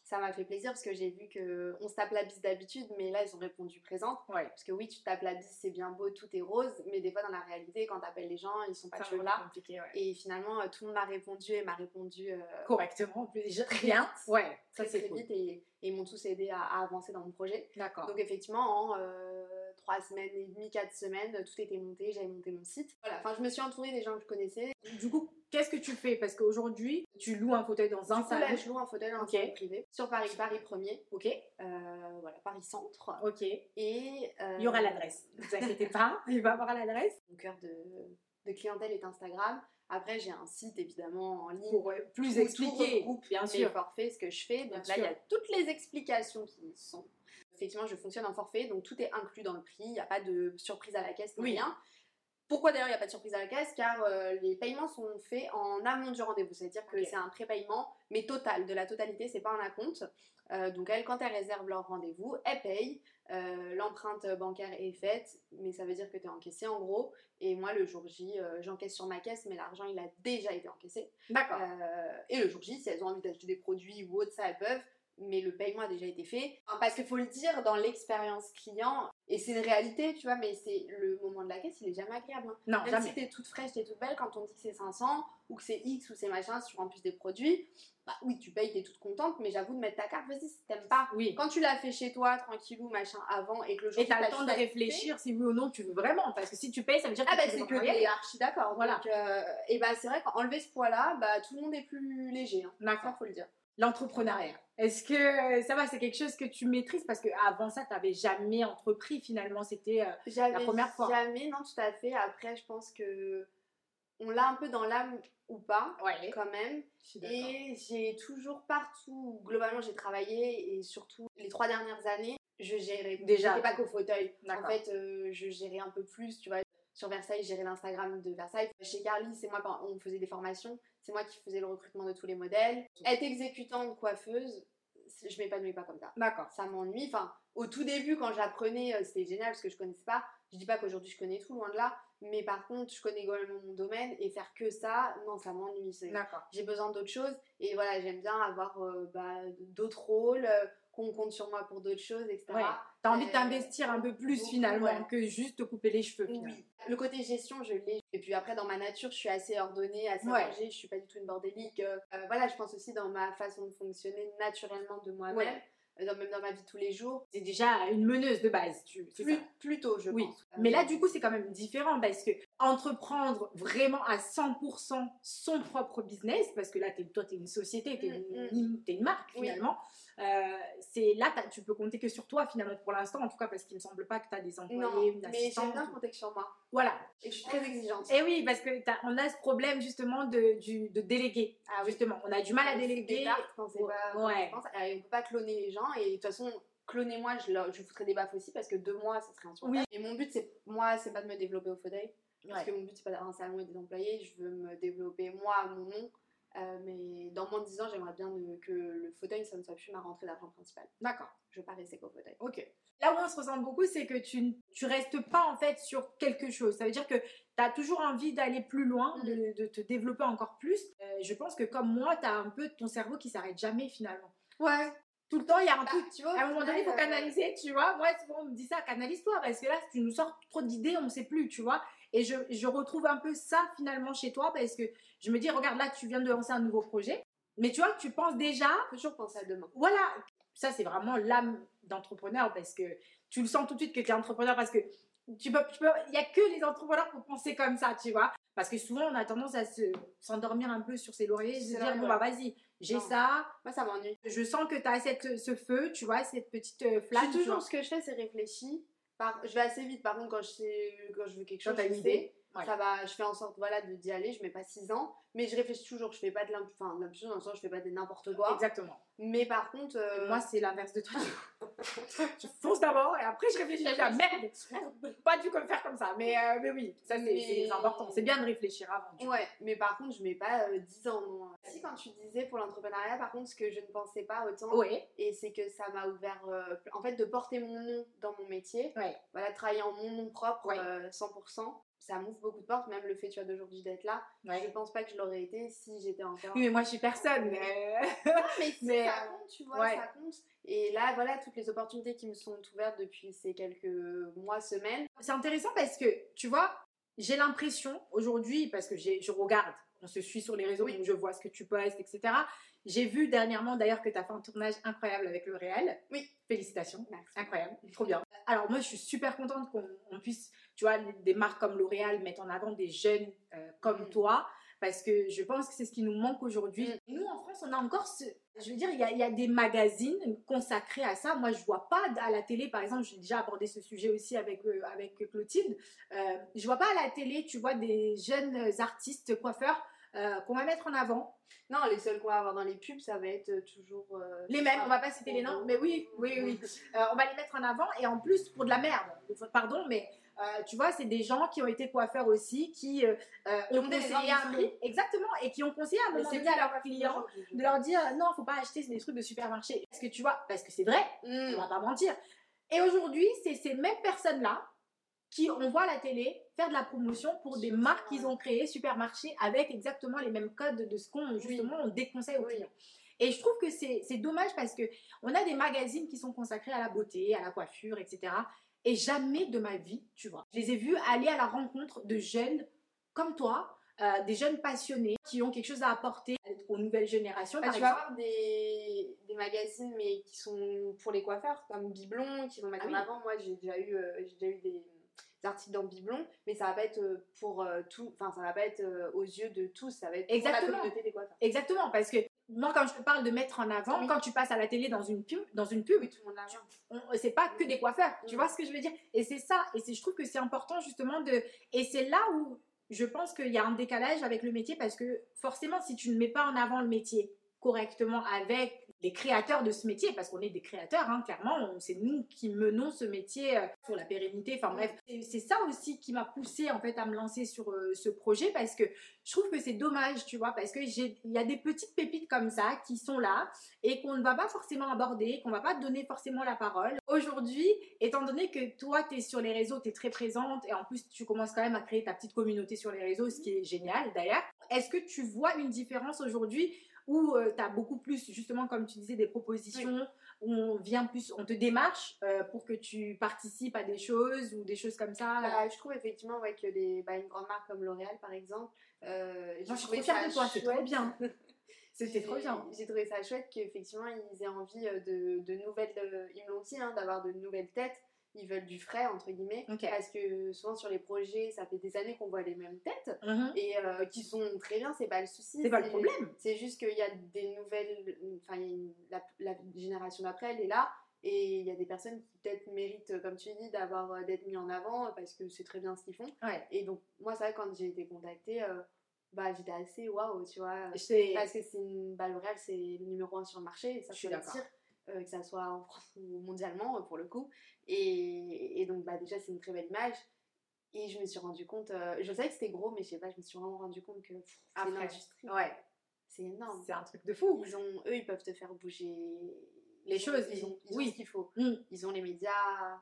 Ça m'a fait plaisir parce que j'ai vu que on se tape la bise d'habitude, mais là ils ont répondu présente. Ouais. Parce que oui, tu tapes la bise, c'est bien beau, tout est rose, mais des fois dans la réalité, quand t'appelles les gens, ils sont pas toujours là. ouais. Et finalement, euh, tout le monde m'a répondu et m'a répondu euh, Correctement. Très Très bien. Ouais. Ça, c'est très cool. vite et, et ils m'ont tous aidé à, à avancer dans mon projet. D'accord. Donc effectivement, en euh, trois semaines et demie, quatre semaines, tout était monté, j'avais monté mon site. Voilà, enfin je me suis entourée des gens que je connaissais. Du coup, qu'est-ce que tu fais? Parce qu'aujourd'hui, tu loues un fauteuil dans un coup, là, salon. je loue un fauteuil dans un salon privé sur Paris, Paris 1er, Ok. euh, voilà, Paris Centre. Ok. Et euh, Il y aura l'adresse. Ne vous inquiétez pas, il va avoir l'adresse. Mon cœur de, de clientèle est Instagram. Après, j'ai un site évidemment en ligne. Pour euh, plus expliquer, bien sûr. forfaits, ce que je fais. Bien Donc là, il y a toutes les explications qui y sont. Effectivement, je fonctionne en forfait, donc tout est inclus dans le prix. Il n'y a pas de surprise à la caisse, ni Oui. rien. Pourquoi d'ailleurs il n'y a pas de surprise à la caisse? Car euh, les paiements sont faits en amont du rendez-vous, c'est-à-dire que c'est un prépaiement, mais total, de la totalité, c'est pas un acompte. Euh, donc elles, quand elles réservent leur rendez-vous, elles payent. Euh, L'empreinte bancaire est faite, mais ça veut dire que tu es encaissé en gros. Et moi, le jour J, euh, j'encaisse sur ma caisse, mais l'argent, il a déjà été encaissé. D'accord. Et le jour J, si elles ont envie d'acheter des produits ou autre, ça elles peuvent. Mais le paiement a déjà été fait. Parce qu'il faut le dire, dans l'expérience client, et c'est une réalité, tu vois, mais c'est le moment de la caisse, il est jamais agréable. hein. non, Même jamais. si t'es toute fraîche, t'es toute belle, quand on dit que c'est 500 ou que c'est X ou c'est machin sur en plus des produits, bah oui, tu payes, t'es toute contente, mais j'avoue de mettre ta carte, vas-y, si t'aimes pas. Oui. Quand tu l'as fait chez toi, tranquillou, machin, avant, et que le jour Et t'as le temps de réfléchir si oui ou non tu veux vraiment. Parce que si tu payes, ça veut dire que ah bah tu c'est que t'es archi d'accord. Voilà. Donc, euh, et bah c'est vrai qu'enlever ce poids-là, bah tout le monde est plus léger. Hein. D'accord. Ça, faut le dire. L'entrepreneuriat. Est-ce que ça va, c'est quelque chose que tu maîtrises? Parce qu'avant ça, tu n'avais jamais entrepris finalement. C'était. euh, J'avais première fois. Jamais, non, tout à fait. Après, je pense que on l'a un peu dans l'âme ou pas, Ouais. quand même. Et j'ai toujours partout, globalement, j'ai travaillé et surtout les trois dernières années, je gérais. Déjà. J'étais pas qu'au fauteuil. En fait, euh, je gérais un peu plus, tu vois. Sur Versailles, gérais l'Instagram de Versailles. Chez Carly, c'est moi quand on faisait des formations, c'est moi qui faisais le recrutement de tous les modèles. Être exécutante, coiffeuse, je m'épanouis pas comme ça. D'accord. Ça m'ennuie. Enfin, au tout début, quand j'apprenais, euh, c'était génial parce que je connaissais pas. Je dis pas qu'aujourd'hui je connais tout, loin de là. Mais par contre, je connais également mon domaine et faire que ça, non, ça m'ennuie. D'accord. j'ai besoin d'autres choses et voilà j'aime bien avoir euh, bah, d'autres rôles euh, qu'on compte sur moi pour d'autres choses etc Ouais. T'as envie de Euh, t'investir un peu plus beaucoup, finalement ouais. que juste te couper les cheveux. finalement. oui le côté gestion je l'ai et puis après dans ma nature je suis assez ordonnée assez Ouais. rangée je suis pas du tout une bordélique Euh, euh, voilà je pense aussi dans ma façon de fonctionner naturellement de moi-même dans- même dans ma vie tous les jours C'est déjà une meneuse de base. Tu, plus, plutôt je Oui. pense Mais là, du coup, c'est quand même différent parce que entreprendre vraiment à 100% son propre business, parce que là, toi, tu es une société, tu es, Mm, une, t'es une marque finalement, c'est là, tu peux compter que sur toi finalement pour l'instant, en tout cas, parce qu'il me semble pas que tu as des employés, non une mais j'aime bien compter que sur moi Voilà. et je suis très exigeante Et oui, parce que on a ce problème justement de, du, de déléguer. Ah oui. Justement, on a du mal à déléguer. quand c'est pas Ouais. Euh, on peut pas cloner les gens et de toute façon cloner moi je, leur- je foutrais des baffes aussi parce que deux mois ça serait insupportable Oui. et mon but c'est moi c'est pas de me développer au fauteuil parce Ouais. que mon but c'est pas d'avoir un salon et des employés je veux me développer moi à mon nom Euh, mais dans moins de 10 ans j'aimerais bien que le fauteuil ça ne soit plus ma rentrée d'argent principale D'accord. je veux pas rester qu'au fauteuil Ok. Là où on se ressemble beaucoup, c'est que tu ne tu restes pas en fait sur quelque chose. Ça veut dire que tu as toujours envie d'aller plus loin, Mm. de, de te développer encore plus. Euh, je pense que comme moi, tu as un peu ton cerveau qui s'arrête jamais finalement. ouais Tout le temps, il y a un Bah, truc. tu vois À un moment donné, il faut euh, canaliser, tu vois. Moi, souvent, on me dit ça, canalise-toi, parce que là, si tu nous sors trop d'idées, on ne sait plus, tu vois. Et je, je retrouve un peu ça finalement chez toi, parce que je me dis, regarde, là, tu viens de lancer un nouveau projet. Mais tu vois, tu penses déjà toujours penser à demain. Voilà, ça c'est vraiment l'âme d'entrepreneur parce que tu le sens tout de suite que tu es entrepreneur parce que tu peux, tu peux, il y a que les entrepreneurs pour penser comme ça, tu vois. Parce que souvent on a tendance à se s'endormir un peu sur ses lauriers et se dire bon bah vas-y, j'ai ça, moi ça m'ennuie. Je sens que tu as cette, ce feu, tu vois, cette petite euh, flamme. Je toujours ce que je fais, c'est réfléchir. Par... Je vais assez vite, par contre, quand je, sais... quand je veux quelque Quand chose, je une idée, ouais. Ça va, je fais en sorte voilà, de- d'y aller, je mets pas 6 ans, mais je réfléchis toujours, je fais pas de l'impulsion dans le sens je fais pas de n'importe quoi. Exactement. Mais par contre, euh, Moi c'est l'inverse de toi. je fonce d'abord et après je réfléchis. Je ah, merde, pas dû faire comme ça. Mais, euh, mais oui, ça c'est Mais- important. C'est bien de réfléchir avant. vois. ouais, mais par contre, je mets pas euh, 10 ans. Non. Si, quand tu disais pour l'entrepreneuriat, par contre, ce que je ne pensais pas autant, Ouais, et c'est que ça m'a ouvert, euh, en fait, de porter mon nom dans mon métier, ouais. voilà, travailler en mon nom propre, Ouais. euh, 100%, ça m'ouvre beaucoup de portes, même le fait, tu vois, d'aujourd'hui d'être là. ouais. Je pense pas que je l'aurais été si j'étais encore. Oui, mais moi je suis personne. mais- mais, si, Mais, ça compte, tu vois, ouais. ça compte. Et là, voilà, toutes les opportunités qui me sont ouvertes depuis ces quelques mois, semaines. C'est intéressant parce que, tu vois, j'ai l'impression aujourd'hui, parce que je regarde, on se suit sur les réseaux, Oui. donc je vois ce que tu postes, etc. J'ai vu dernièrement d'ailleurs que tu as fait un tournage incroyable avec le réel. Oui. Félicitations. Merci. Incroyable, trop bien. Alors moi, je suis super contente qu'on on puisse, tu vois, des marques comme L'Oréal mettre en avant des jeunes euh, comme Mm. toi, parce que je pense que c'est ce qui nous manque aujourd'hui. Mm. Nous, en France, on a encore ce... Je veux dire, il y a, il y a des magazines consacrés à ça. Moi, je vois pas à la télé, par exemple, j'ai déjà abordé ce sujet aussi avec, euh, avec Clotilde. Euh, je vois pas à la télé, tu vois, des jeunes artistes coiffeurs euh, qu'on va mettre en avant. Non, les seuls qu'on va avoir dans les pubs, ça va être toujours. euh, Les mêmes, on va pas citer les noms, mais oui, oui, oui. Euh, on va les mettre en avant et en plus pour de la merde. Pardon, mais Euh, tu vois, c'est des gens qui ont été coiffeurs aussi, qui euh, euh, ont conseillé un ambitions. exactement et qui ont conseillé à un moment donné à leurs leur clients client de leur dire non, faut pas acheter des trucs de supermarché. Parce que tu vois, parce que c'est vrai, Mm. on va pas mentir. Et aujourd'hui, c'est ces mêmes personnes-là qui, on voit à la télé, faire de la promotion pour des marques qu'ils ont créées, supermarchés, avec exactement les mêmes codes de ce qu'on, justement, on déconseille aux clients. Et je trouve que c'est c'est dommage parce que on a des magazines qui sont consacrés à la beauté, à la coiffure, etc. Et jamais de ma vie, tu vois, je les ai vus aller à la rencontre de jeunes comme toi, euh, des jeunes passionnés qui ont quelque chose à apporter aux nouvelles générations. Par tu vas avoir des, des magazines mais qui sont pour les coiffeurs comme Biblon qui vont mettre Ah en oui. avant moi j'ai déjà eu euh, j'ai déjà eu des, des articles dans Biblon mais ça va pas être euh, pour euh, tout enfin ça va pas être aux yeux de tous ça va être Exactement. pour la communauté des coiffeurs Exactement, parce que moi, quand je te parle de mettre en avant, Oui. quand tu passes à la télé dans une pub, dans une pub oui c'est pas que des coiffeurs. Tu vois ce que je veux dire? Et c'est ça. Et c'est, je trouve que c'est important justement de. Et c'est là où je pense qu'il y a un décalage avec le métier parce que forcément, si tu ne mets pas en avant le métier correctement avec les créateurs de ce métier, parce qu'on est des créateurs, hein, clairement, c'est nous qui menons ce métier euh, sur la pérennité. Enfin bref, c'est ça aussi qui m'a poussé en fait à me lancer sur euh, ce projet parce que je trouve que c'est dommage, tu vois, parce que il y a des petites pépites comme ça qui sont là et qu'on ne va pas forcément aborder, qu'on va pas donner forcément la parole. Aujourd'hui, étant donné que toi, tu es sur les réseaux, tu es très présente et en plus, tu commences quand même à créer ta petite communauté sur les réseaux, ce qui est génial d'ailleurs. Est-ce que tu vois une différence aujourd'hui où tu as beaucoup plus, justement, comme tu disais, des propositions, où on vient plus, on te démarche euh, pour que tu participes à des choses ou des choses comme ça Bah, je trouve effectivement ouais, que les, bah, une grande marque comme L'Oréal par exemple euh, je suis trouvé trop fière ça de toi, c'est trop chouette. bien. C'était trop bien. J'ai trouvé ça chouette qu'effectivement ils aient envie euh, de, de nouvelles, euh, ils me l'ont dit, hein, d'avoir de nouvelles têtes. Ils veulent du frais, entre guillemets. Parce que souvent sur les projets, ça fait des années qu'on voit les mêmes têtes. Mhm. Et euh, qui sont très bien, c'est pas le souci. C'est pas le problème. C'est juste qu'il y a des nouvelles. Enfin, la, la génération d'après, elle est là. Et il y a des personnes qui peut-être méritent, comme tu dis, d'avoir euh, d'être mis en avant parce que c'est très bien ce qu'ils font. Ouais. Et donc, moi, vrai, quand j'ai été contactée, euh, bah, j'étais assez waouh, tu vois. Parce que c'est une bah, L'Oréal, c'est le numéro un sur le marché, et ça Je suis d'accord. Euh, que ça soit en France ou mondialement euh, pour le coup. Et, et donc, bah, déjà, c'est une très belle image. Et je me suis rendu compte, euh, je savais que c'était gros, mais je sais pas, je me suis vraiment rendu compte que c'est une Après, industrie. Ouais, C'est énorme. c'est un truc de fou. Ils ont, eux, ils peuvent te faire bouger Les choses, Ils ont, ils ont oui. ce qu'il faut. Mm. Ils ont les médias,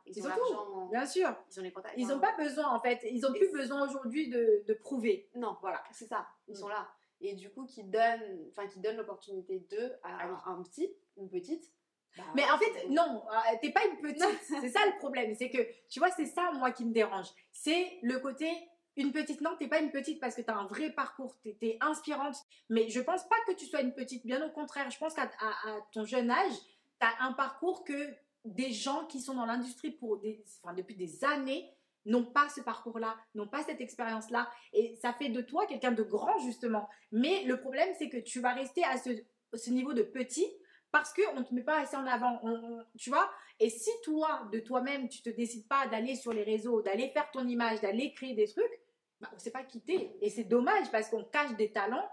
ils, Ils ont ont l'argent, Bien sûr. ils ont les contacts. Ils n'ont pas besoin, en fait. Ils n'ont plus besoin aujourd'hui de, de prouver. Non, Voilà. c'est ça. Ils Mm. sont là. Et du coup, qui donnent, enfin, qui donnent l'opportunité d'eux à Ah oui. un petit, une petite. Bah, Mais en fait, non, euh, t'es pas une petite. c'est ça le problème. C'est que, tu vois, c'est ça, moi, qui me dérange. C'est le côté, une petite. Non, t'es pas une petite parce que t'as un vrai parcours. T'es es inspirante. Mais je pense pas que tu sois une petite. Bien au contraire. Je pense qu'à à- à ton jeune âge, t'as un parcours que des gens qui sont dans l'industrie pour des, enfin, depuis des années n'ont pas ce parcours-là, n'ont pas cette expérience-là. Et ça fait de toi quelqu'un de grand, justement. Mais le problème, c'est que tu vas rester à ce, ce niveau de petit parce qu'on ne te met pas assez en avant. On- on- tu vois? Et si toi, de toi-même, tu te décides pas d'aller sur les réseaux, d'aller faire ton image, d'aller créer des trucs, bah, on ne sait pas quitter. Et c'est dommage parce qu'on cache des talents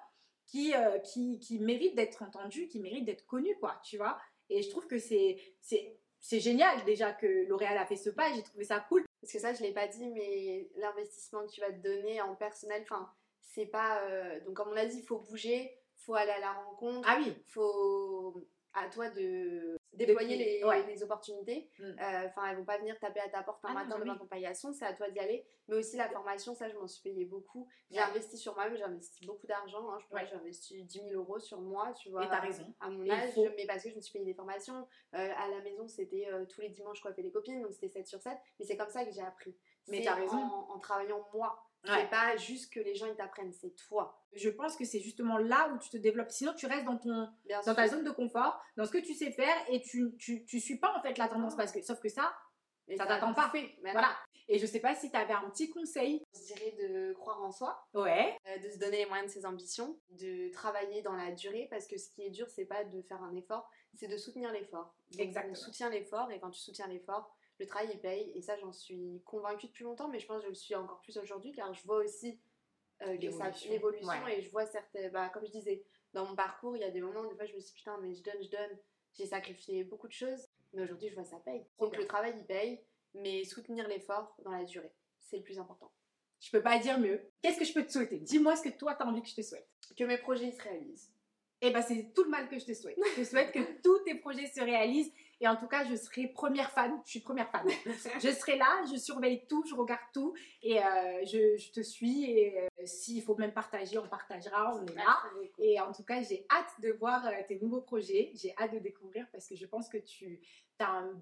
qui, euh, qui, qui méritent d'être entendus, qui méritent d'être connus, quoi, tu vois? Et je trouve que c'est, c'est, c'est génial déjà que L'Oréal a fait ce pas, j'ai trouvé ça cool. Parce que ça, je l'ai pas dit, mais l'investissement que tu vas te donner en personnel, enfin, c'est pas. euh, Donc, comme on l'a dit, il faut bouger, faut aller à la rencontre, Ah oui, faut à toi de déployer les, ouais. les opportunités. Mm. Euh, Enfin, elles vont pas venir taper à ta porte un Ah matin devant oui. ton paillasson, c'est à toi d'y aller. Mais aussi la formation, ça, je m'en suis payé beaucoup. J'ai Ouais. investi sur moi-même, j'ai investi beaucoup d'argent. hein. Je pense Ouais. que j'ai investi 10 000 euros sur moi, tu vois. et t'as raison. à mon âge, faut. mais parce que je me suis payé des formations. Euh, à la maison, c'était euh, tous les dimanches coiffer les copines, donc c'était 7 sur 7. Mais c'est comme ça que j'ai appris. Mais t'as raison. En, en travaillant moi. Ouais. C'est pas juste que les gens ils t'apprennent, c'est toi. Je pense que c'est justement là où tu te développes. Sinon, tu restes dans ton, Bien dans sûr. ta zone de confort, dans ce que tu sais faire, et tu, tu, tu suis pas en fait la tendance parce que, sauf que ça, Et ça t'attend pas. fait. Voilà. Et je sais pas si tu avais un petit conseil. Je dirais de croire en soi, Ouais. euh, de se donner les moyens de ses ambitions, de travailler dans la durée, parce que ce qui est dur, c'est pas de faire un effort, c'est de soutenir l'effort. Exactement. On soutient l'effort, et quand tu soutiens l'effort, le travail il paye, et ça j'en suis convaincue depuis longtemps, mais je pense que je le suis encore plus aujourd'hui, car je vois aussi euh, que ça- L'évolution. Ouais. et je vois certaines, bah, comme je disais, dans mon parcours, il y a des moments où des fois je me suis dit, putain, mais je donne, je donne, j'ai sacrifié beaucoup de choses, mais aujourd'hui je vois ça paye. Donc bien. le travail il paye, mais soutenir l'effort dans la durée. c'est le plus important. Je peux pas dire mieux. Qu'est-ce que je peux te souhaiter? Dis-moi ce que toi, tu as envie que je te souhaite. Que mes projets ils se réalisent. Eh ben, c'est tout le mal que je te souhaite. Je te souhaite que tous tes projets se réalisent. Et en tout cas, je serai première fan. Je suis première fan. je serai là, je surveille tout, je regarde tout. Et euh, je, je te suis. Et euh, s'il faut même partager, on partagera. On est là. Et en tout cas, j'ai hâte de voir euh, tes nouveaux projets. J'ai hâte de découvrir parce que je pense que tu as un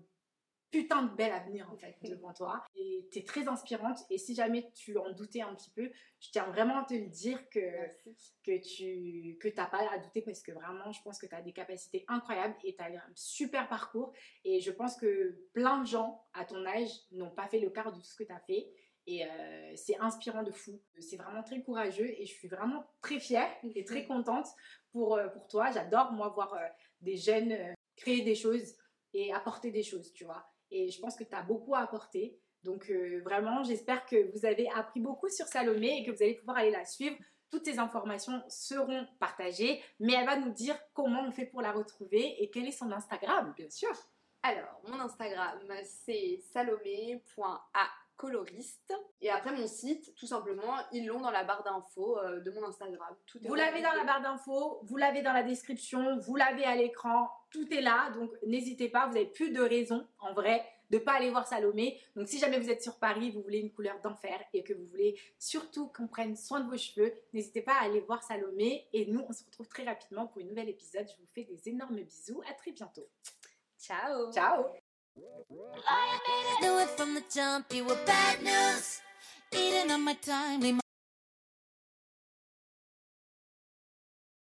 putain de bel avenir en fait devant toi. Et tu es très inspirante. Et si jamais tu en doutais un petit peu, je tiens vraiment à te le dire que, Merci. que tu que t'as pas à douter parce que vraiment, je pense que tu as des capacités incroyables et tu as un super parcours. Et je pense que plein de gens à ton âge n'ont pas fait le quart de tout ce que tu as fait. Et euh, c'est inspirant de fou. C'est vraiment très courageux et je suis vraiment très fière et très contente pour, euh, pour toi. J'adore, moi, voir euh, des jeunes créer des choses et apporter des choses, tu vois. Et je pense que tu as beaucoup à apporter. Donc euh, vraiment, j'espère que vous avez appris beaucoup sur Salomé et que vous allez pouvoir aller la suivre. Toutes ces informations seront partagées, mais elle va nous dire comment on fait pour la retrouver et quel est son Instagram, bien sûr. Alors, mon Instagram, c'est salomé.acoloriste. Et après, mon site, tout simplement, ils l'ont dans la barre d'infos euh, de mon Instagram. Tout Vous l'avez dans la barre d'infos, vous l'avez dans la description, vous l'avez à l'écran, tout est là, donc n'hésitez pas, vous n'avez plus de raison, en vrai, de pas aller voir Salomé. Donc si jamais vous êtes sur Paris, vous voulez une couleur d'enfer et que vous voulez surtout qu'on prenne soin de vos cheveux, n'hésitez pas à aller voir Salomé. Et nous, on se retrouve très rapidement pour un nouvel épisode. Je vous fais des énormes bisous, à très bientôt. Ciao Ciao I knew it from the jump, you were bad news. Eating up my time, my